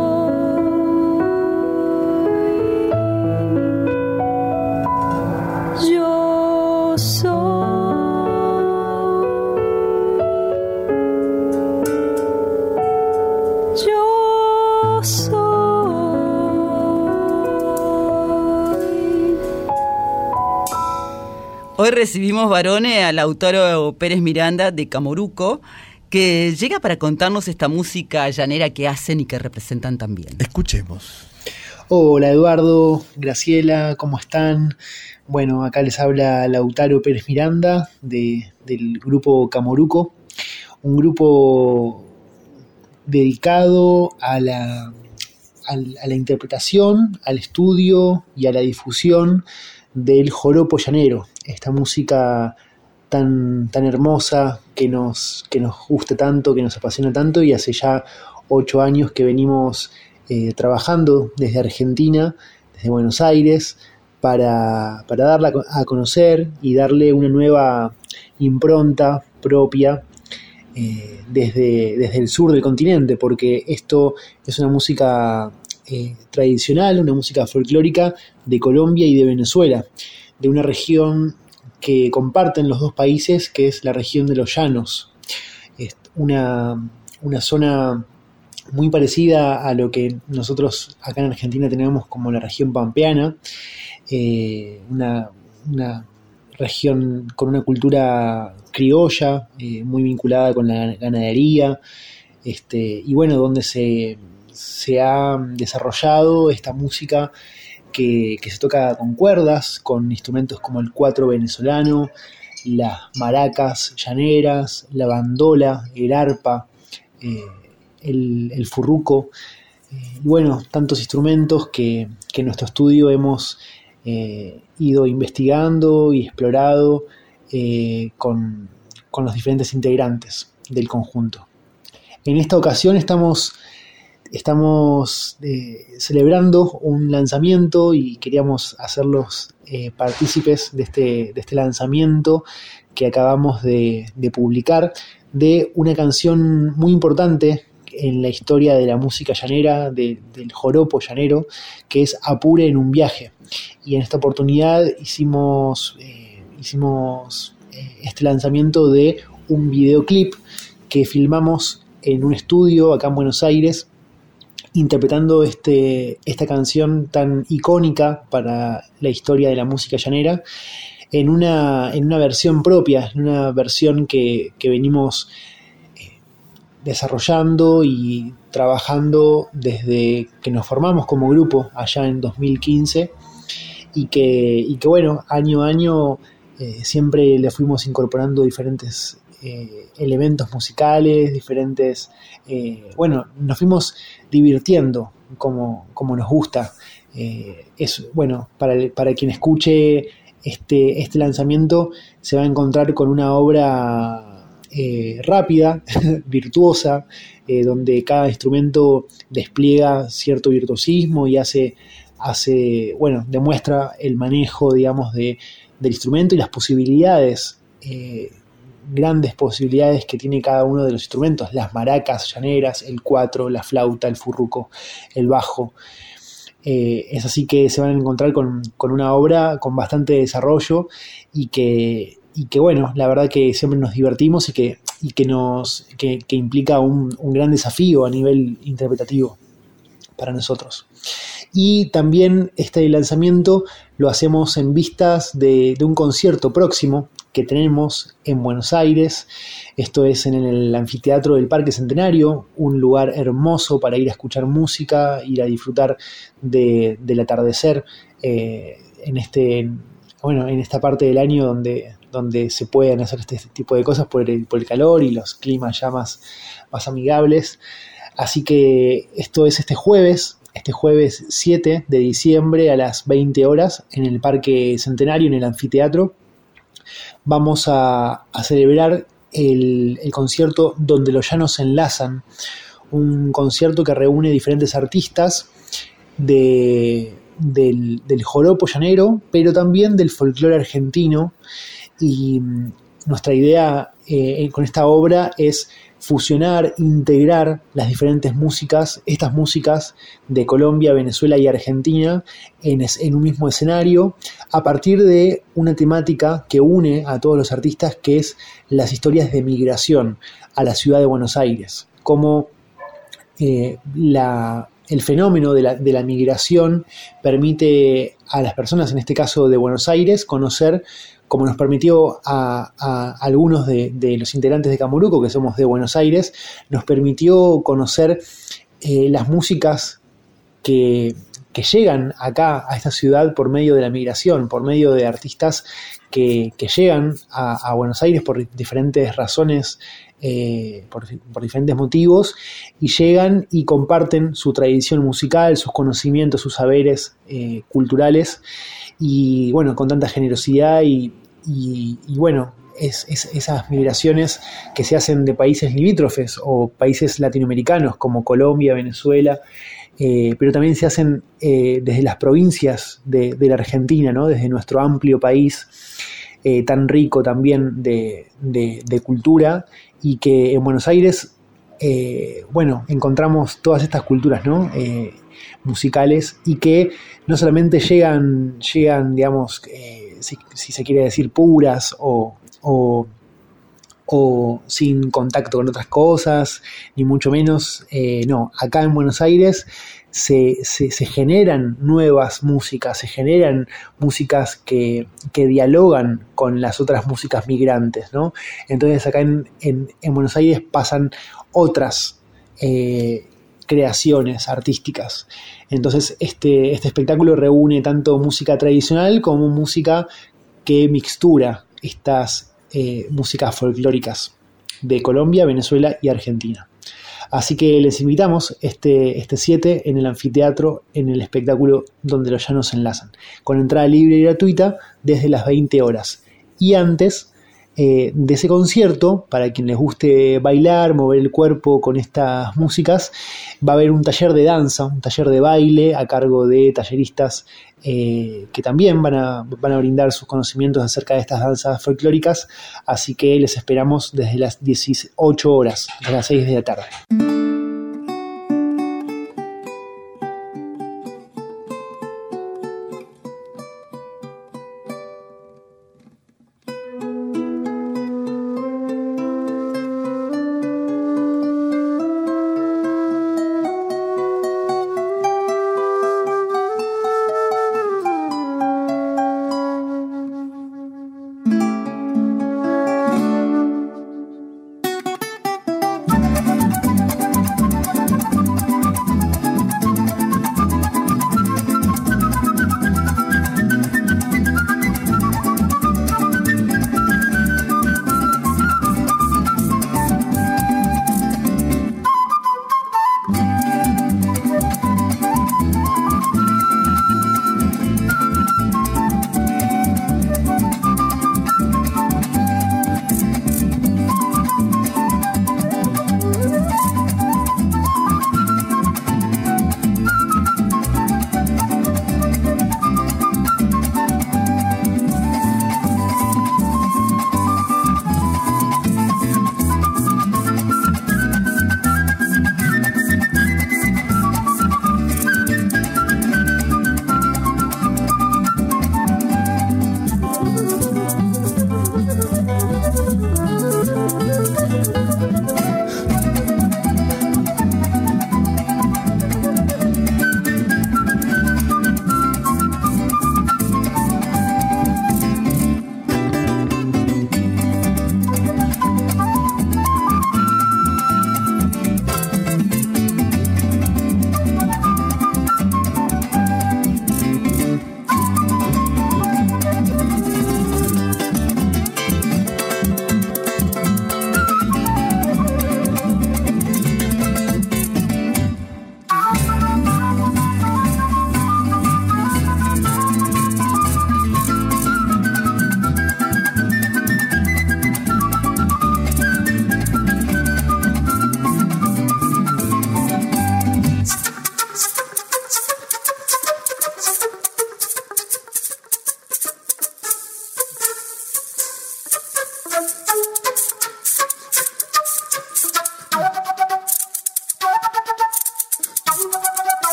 Hoy recibimos, varones, al autor Pérez Miranda de Camoruco, que llega para contarnos esta música llanera que hacen y que representan también. Escuchemos. Hola Eduardo, Graciela, ¿cómo están? Bueno, acá les habla Lautaro Pérez Miranda de- del grupo Camoruco, un grupo dedicado a la, a la interpretación, al estudio y a la difusión del joropo llanero, esta música tan, tan hermosa que nos, que nos gusta tanto, que nos apasiona tanto y hace ya ocho años que venimos eh, trabajando desde Argentina, desde Buenos Aires, para, para darla a conocer y darle una nueva impronta propia eh, desde, desde el sur del continente, porque esto es una música eh, tradicional, una música folclórica de Colombia y de Venezuela, de una región que comparten los dos países, que es la región de los llanos. Es una, una zona muy parecida a lo que nosotros acá en Argentina tenemos como la región pampeana, eh, una, una región con una cultura criolla, eh, muy vinculada con la ganadería, este, y bueno, donde se, se ha desarrollado esta música que, se toca con cuerdas, con instrumentos como el cuatro venezolano, las maracas llaneras, la bandola, el arpa, eh, el, furruco, eh, y bueno, tantos instrumentos que, que en nuestro estudio hemos eh, ido investigando y explorado eh, con, con los diferentes integrantes del conjunto. En esta ocasión estamos, estamos eh, celebrando un lanzamiento y queríamos hacerlos eh, partícipes de este, de este lanzamiento que acabamos de, publicar de una canción muy importante en la historia de la música llanera, de- del joropo llanero, que es Apure en un viaje. Y en esta oportunidad hicimos, eh, hicimos eh, este lanzamiento de un videoclip que filmamos en un estudio acá en Buenos Aires, interpretando este, esta canción tan icónica para la historia de la música llanera. en una, en una versión propia, en una versión que, que venimos eh, desarrollando y trabajando desde que nos formamos como grupo allá en 2015 y que, y que bueno, año a año eh, siempre le fuimos incorporando diferentes eh, elementos musicales, diferentes, eh, bueno, nos fuimos divirtiendo como, como nos gusta. Eh, es, bueno, para, para quien escuche este, este lanzamiento se va a encontrar con una obra rápida, (laughs) virtuosa, donde cada instrumento despliega cierto virtuosismo y hace, hace bueno, demuestra el manejo, digamos, de, del instrumento y las posibilidades, grandes posibilidades que tiene cada uno de los instrumentos, las maracas llaneras, el cuatro, la flauta, el furruco, el bajo. Eh, es así que se van a encontrar con, con una obra con bastante desarrollo y que, y que, bueno, la verdad que siempre nos divertimos y que, y que, nos, que, que implica un, un gran desafío a nivel interpretativo para nosotros. Y también este lanzamiento lo hacemos en vistas de, de un concierto próximo que tenemos en Buenos Aires. Esto es en el anfiteatro del Parque Centenario, un lugar hermoso para ir a escuchar música, ir a disfrutar de- del atardecer eh, en este bueno, en esta parte del año donde, donde se pueden hacer este tipo de cosas por el, por el calor y los climas ya más, más amigables. Así que esto es este jueves, este jueves 7 de diciembre a las 20 horas en el Parque Centenario, en el anfiteatro. Vamos a, celebrar el, concierto Donde los llanos se enlazan, un concierto que reúne diferentes artistas de, del, del joropo llanero, pero también del folclore argentino. Y mm, nuestra idea eh, con esta obra es fusionar, integrar las diferentes músicas, estas músicas de Colombia, Venezuela y Argentina en, un mismo escenario, a partir de una temática que une a todos los artistas, que es las historias de migración a la ciudad de Buenos Aires, como eh, el fenómeno de la migración permite a las personas, en este caso de Buenos Aires, conocer, como nos permitió a, algunos de, los integrantes de Camuruco, que somos de Buenos Aires, nos permitió conocer eh, las músicas que, llegan acá a esta ciudad por medio de la migración, por medio de artistas que, llegan a, Buenos Aires por diferentes razones, eh, por, por diferentes motivos, y llegan y comparten su tradición musical, sus conocimientos, sus saberes eh, culturales, y bueno, con tanta generosidad y, y- bueno, es, es- esas migraciones que se hacen de países limítrofes o países latinoamericanos como Colombia, Venezuela, eh, pero también se hacen eh, desde las provincias de, de la Argentina, ¿no? desde nuestro amplio país, eh, tan rico también de, de- de cultura, y que en Buenos Aires, bueno, encontramos todas estas culturas ¿no? Musicales y que no solamente llegan, llegan digamos, eh, si, se quiere decir, puras o, o sin contacto con otras cosas, ni mucho menos. eh, no, acá en Buenos Aires se, se- generan nuevas músicas, se generan músicas que, que dialogan con las otras músicas migrantes, ¿no? Entonces acá en, en- en Buenos Aires pasan otras eh, creaciones artísticas. Entonces este, este espectáculo reúne tanto música tradicional como música que mixtura estas eh, músicas folclóricas de Colombia, Venezuela y Argentina. Así que les invitamos este, este 7 en el anfiteatro, en el espectáculo donde los llanos enlazan, con entrada libre y gratuita desde las 20 horas. Y antes eh, de ese concierto, para quien les guste bailar, mover el cuerpo con estas músicas, va a haber un taller de danza, un taller de baile a cargo de talleristas eh, que también van a, van a brindar sus conocimientos acerca de estas danzas folclóricas, así que les esperamos desde las 18 horas, a las 6 de la tarde.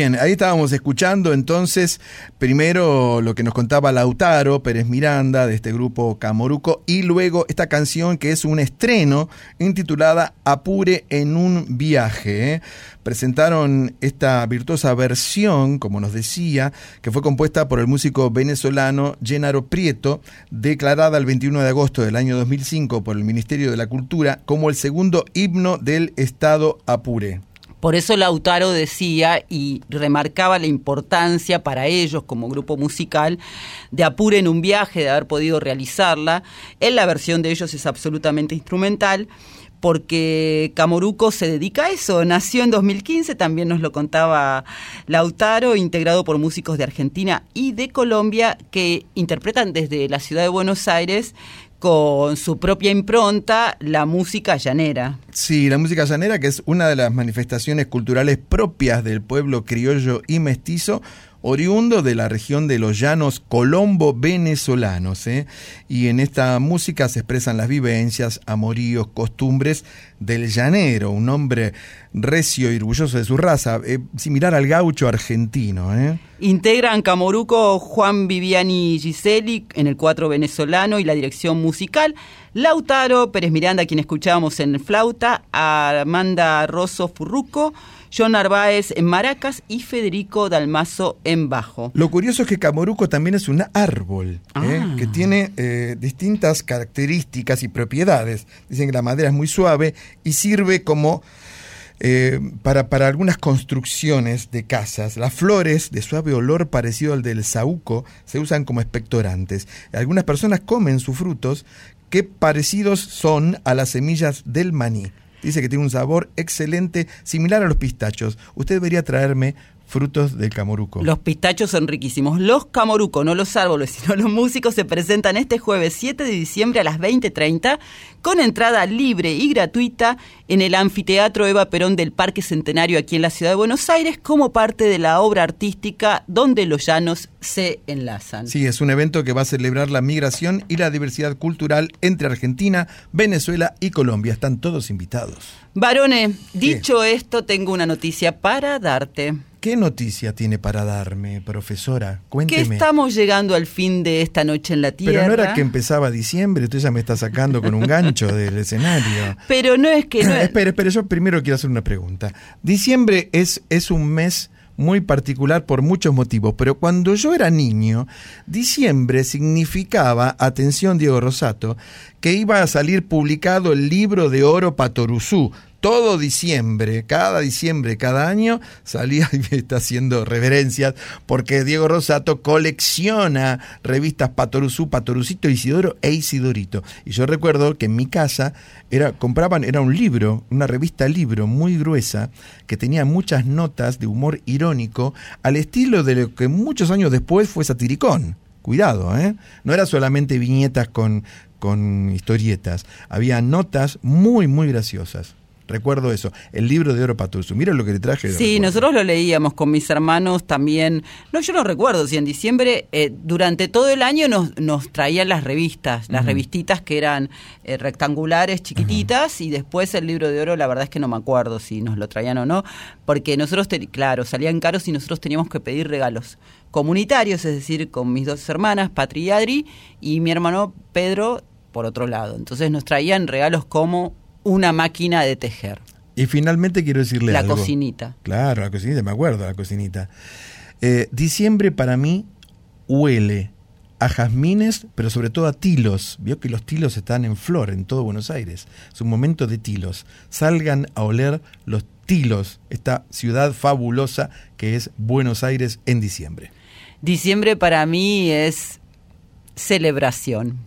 Bien, ahí estábamos escuchando entonces primero lo que nos contaba Lautaro Pérez Miranda de este grupo Camoruco y luego esta canción que es un estreno intitulada Apure en un viaje. ¿eh? Presentaron esta virtuosa versión, como nos decía, que fue compuesta por el músico venezolano Gennaro Prieto, declarada el 21 de agosto del año 2005 por el Ministerio de la Cultura como el segundo himno del Estado Apure. Por eso Lautaro decía y remarcaba la importancia para ellos como grupo musical de Apure en un viaje, de haber podido realizarla. En la versión de ellos es absolutamente instrumental porque Camoruco se dedica a eso. Nació en 2015, también nos lo contaba Lautaro, integrado por músicos de Argentina y de Colombia que interpretan desde la ciudad de Buenos Aires con su propia impronta la música llanera. Sí, la música llanera, que es una de las manifestaciones culturales propias del pueblo criollo y mestizo, oriundo de la región de los llanos colombo venezolanos. ¿eh? Y en esta música se expresan las vivencias, amoríos, costumbres del llanero, un hombre recio y orgulloso de su raza, eh, similar al gaucho argentino. ¿eh? Integran Camoruco Juan Viviani Giseli en el cuatro venezolano y la dirección musical. Lautaro Pérez Miranda, quien escuchábamos en flauta, Amanda Rosso Furruco, John Narváez en maracas y Federico Dalmazo en bajo. Lo curioso es que Camoruco también es un árbol ¿eh? Ah. que tiene eh, distintas características y propiedades. Dicen que la madera es muy suave y sirve como eh, para, para algunas construcciones de casas. Las flores de suave olor parecido al del saúco se usan como expectorantes. Algunas personas comen sus frutos que parecidos son a las semillas del maní. Dice que tiene un sabor excelente, similar a los pistachos. Usted debería traerme frutos del camoruco. Los pistachos son riquísimos. Los camorucos, no los árboles, (laughs) sino los músicos se presentan este jueves 7 de diciembre a las 20.30 con entrada libre y gratuita en el anfiteatro Eva Perón del Parque Centenario aquí en la ciudad de Buenos Aires como parte de la obra artística donde los llanos se enlazan. Sí, es un evento que va a celebrar la migración y la diversidad cultural entre Argentina, Venezuela y Colombia. Están todos invitados. Varones, dicho esto, tengo una noticia para darte. ¿Qué noticia tiene para darme, profesora? Que Cuénteme. estamos llegando al fin de esta noche en la Tierra. Pero no era que empezaba diciembre, usted ya me está sacando con un gancho (laughs) del escenario. (laughs) Pero no es que no es- espere, espere, yo primero quiero hacer una pregunta. Diciembre es, es un mes muy particular por muchos motivos, pero cuando yo era niño, diciembre significaba, atención Diego Rosato, que iba a salir publicado el libro de oro Patoruzú. Todo diciembre, cada diciembre, cada año, salía (laughs) y me está haciendo reverencias porque Diego Rosato colecciona revistas Patoruzú, Patorucito, Isidoro e Isidorito. Y yo recuerdo que en mi casa era, compraban, era un libro, una revista libro muy gruesa, que tenía muchas notas de humor irónico, al estilo de lo que muchos años después fue Satiricón. Cuidado, ¿eh? No era solamente viñetas con, con historietas, había notas muy, muy graciosas. Recuerdo eso, el libro de Oro Paturzu. Mira lo que le traje. Sí, recuerdo. nosotros lo leíamos con mis hermanos también. No, yo no recuerdo si en diciembre, eh, durante todo el año nos, nos traían las revistas, las revistitas que eran eh, rectangulares, chiquititas, y después el libro de oro, la verdad es que no me acuerdo si nos lo traían o no, porque nosotros, te- claro, salían caros y nosotros teníamos que pedir regalos comunitarios, es decir, con mis dos hermanas, Patri y Adri, y mi hermano Pedro por otro lado. Entonces nos traían regalos como una máquina de tejer. Y finalmente quiero decirle La algo. cocinita. Claro, la cocinita, me acuerdo, la cocinita. Eh, diciembre para mí huele a jazmines, pero sobre todo a tilos. Vio que los tilos están en flor en todo Buenos Aires. Es un momento de tilos. Salgan a oler los tilos, esta ciudad fabulosa que es Buenos Aires en diciembre. Diciembre para mí es celebración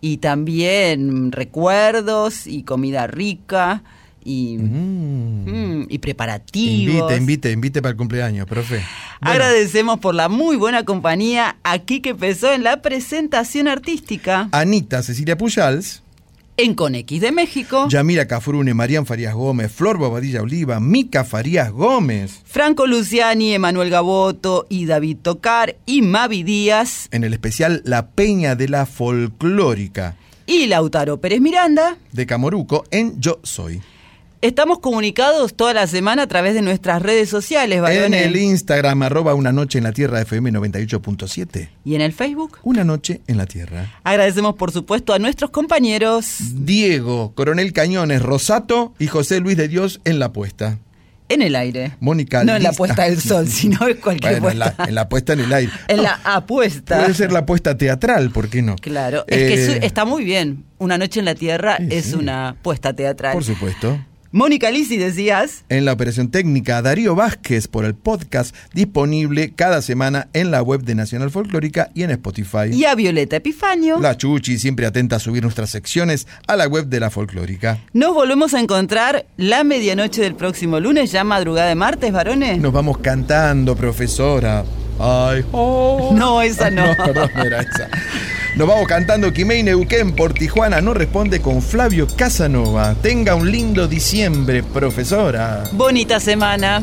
y también recuerdos y comida rica y, mm, y preparativos. Invite, invite, invite para el cumpleaños, profe. Agradecemos por la muy buena compañía aquí que empezó en la presentación artística Anita Cecilia Pujals. En Conex de México. Yamira Cafrune, Marían Farías Gómez, Flor Bobadilla Oliva, Mica Farías Gómez. Franco Luciani, Emanuel Gaboto y David Tocar y Mavi Díaz En el especial La Peña de la Folclórica y Lautaro Pérez Miranda. de Camoruco en Yo Soy. Estamos comunicados toda la semana a través de nuestras redes sociales, En varones. el Instagram, arroba una noche en la tierra FM 98.7. Y en el Facebook. Una noche en la tierra. Agradecemos, por supuesto, a nuestros compañeros Diego, Coronel Cañones, Rosato y José Luis de Dios en la puesta. en el aire. Mónica No en la puesta del sol, (laughs) sino en cualquier Bueno, en la, en la puesta en el aire. (laughs) En la apuesta. Puede ser la puesta teatral, ¿por qué no? Claro, es que Eh, su- está muy bien. Una noche en la tierra es una puesta teatral. Por supuesto. Mónica Lisi, decías. En la operación técnica, Darío Vázquez por el podcast disponible cada semana en la web de Nacional Folclórica y en Spotify. Y a Violeta Epifanio. La Chuchi, siempre atenta a subir nuestras secciones a la web de la Folclórica. Nos volvemos a encontrar la medianoche del próximo lunes, ya madrugada de martes, varones. Nos vamos cantando, profesora. Ay, oh. No, esa no. perdón, no era esa. Nos vamos cantando Quimei Neuquén por Tijuana. No responde con Flavio Casanova. Tenga un lindo diciembre, profesora. Bonita semana.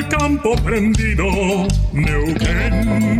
del campo prendido Neuquén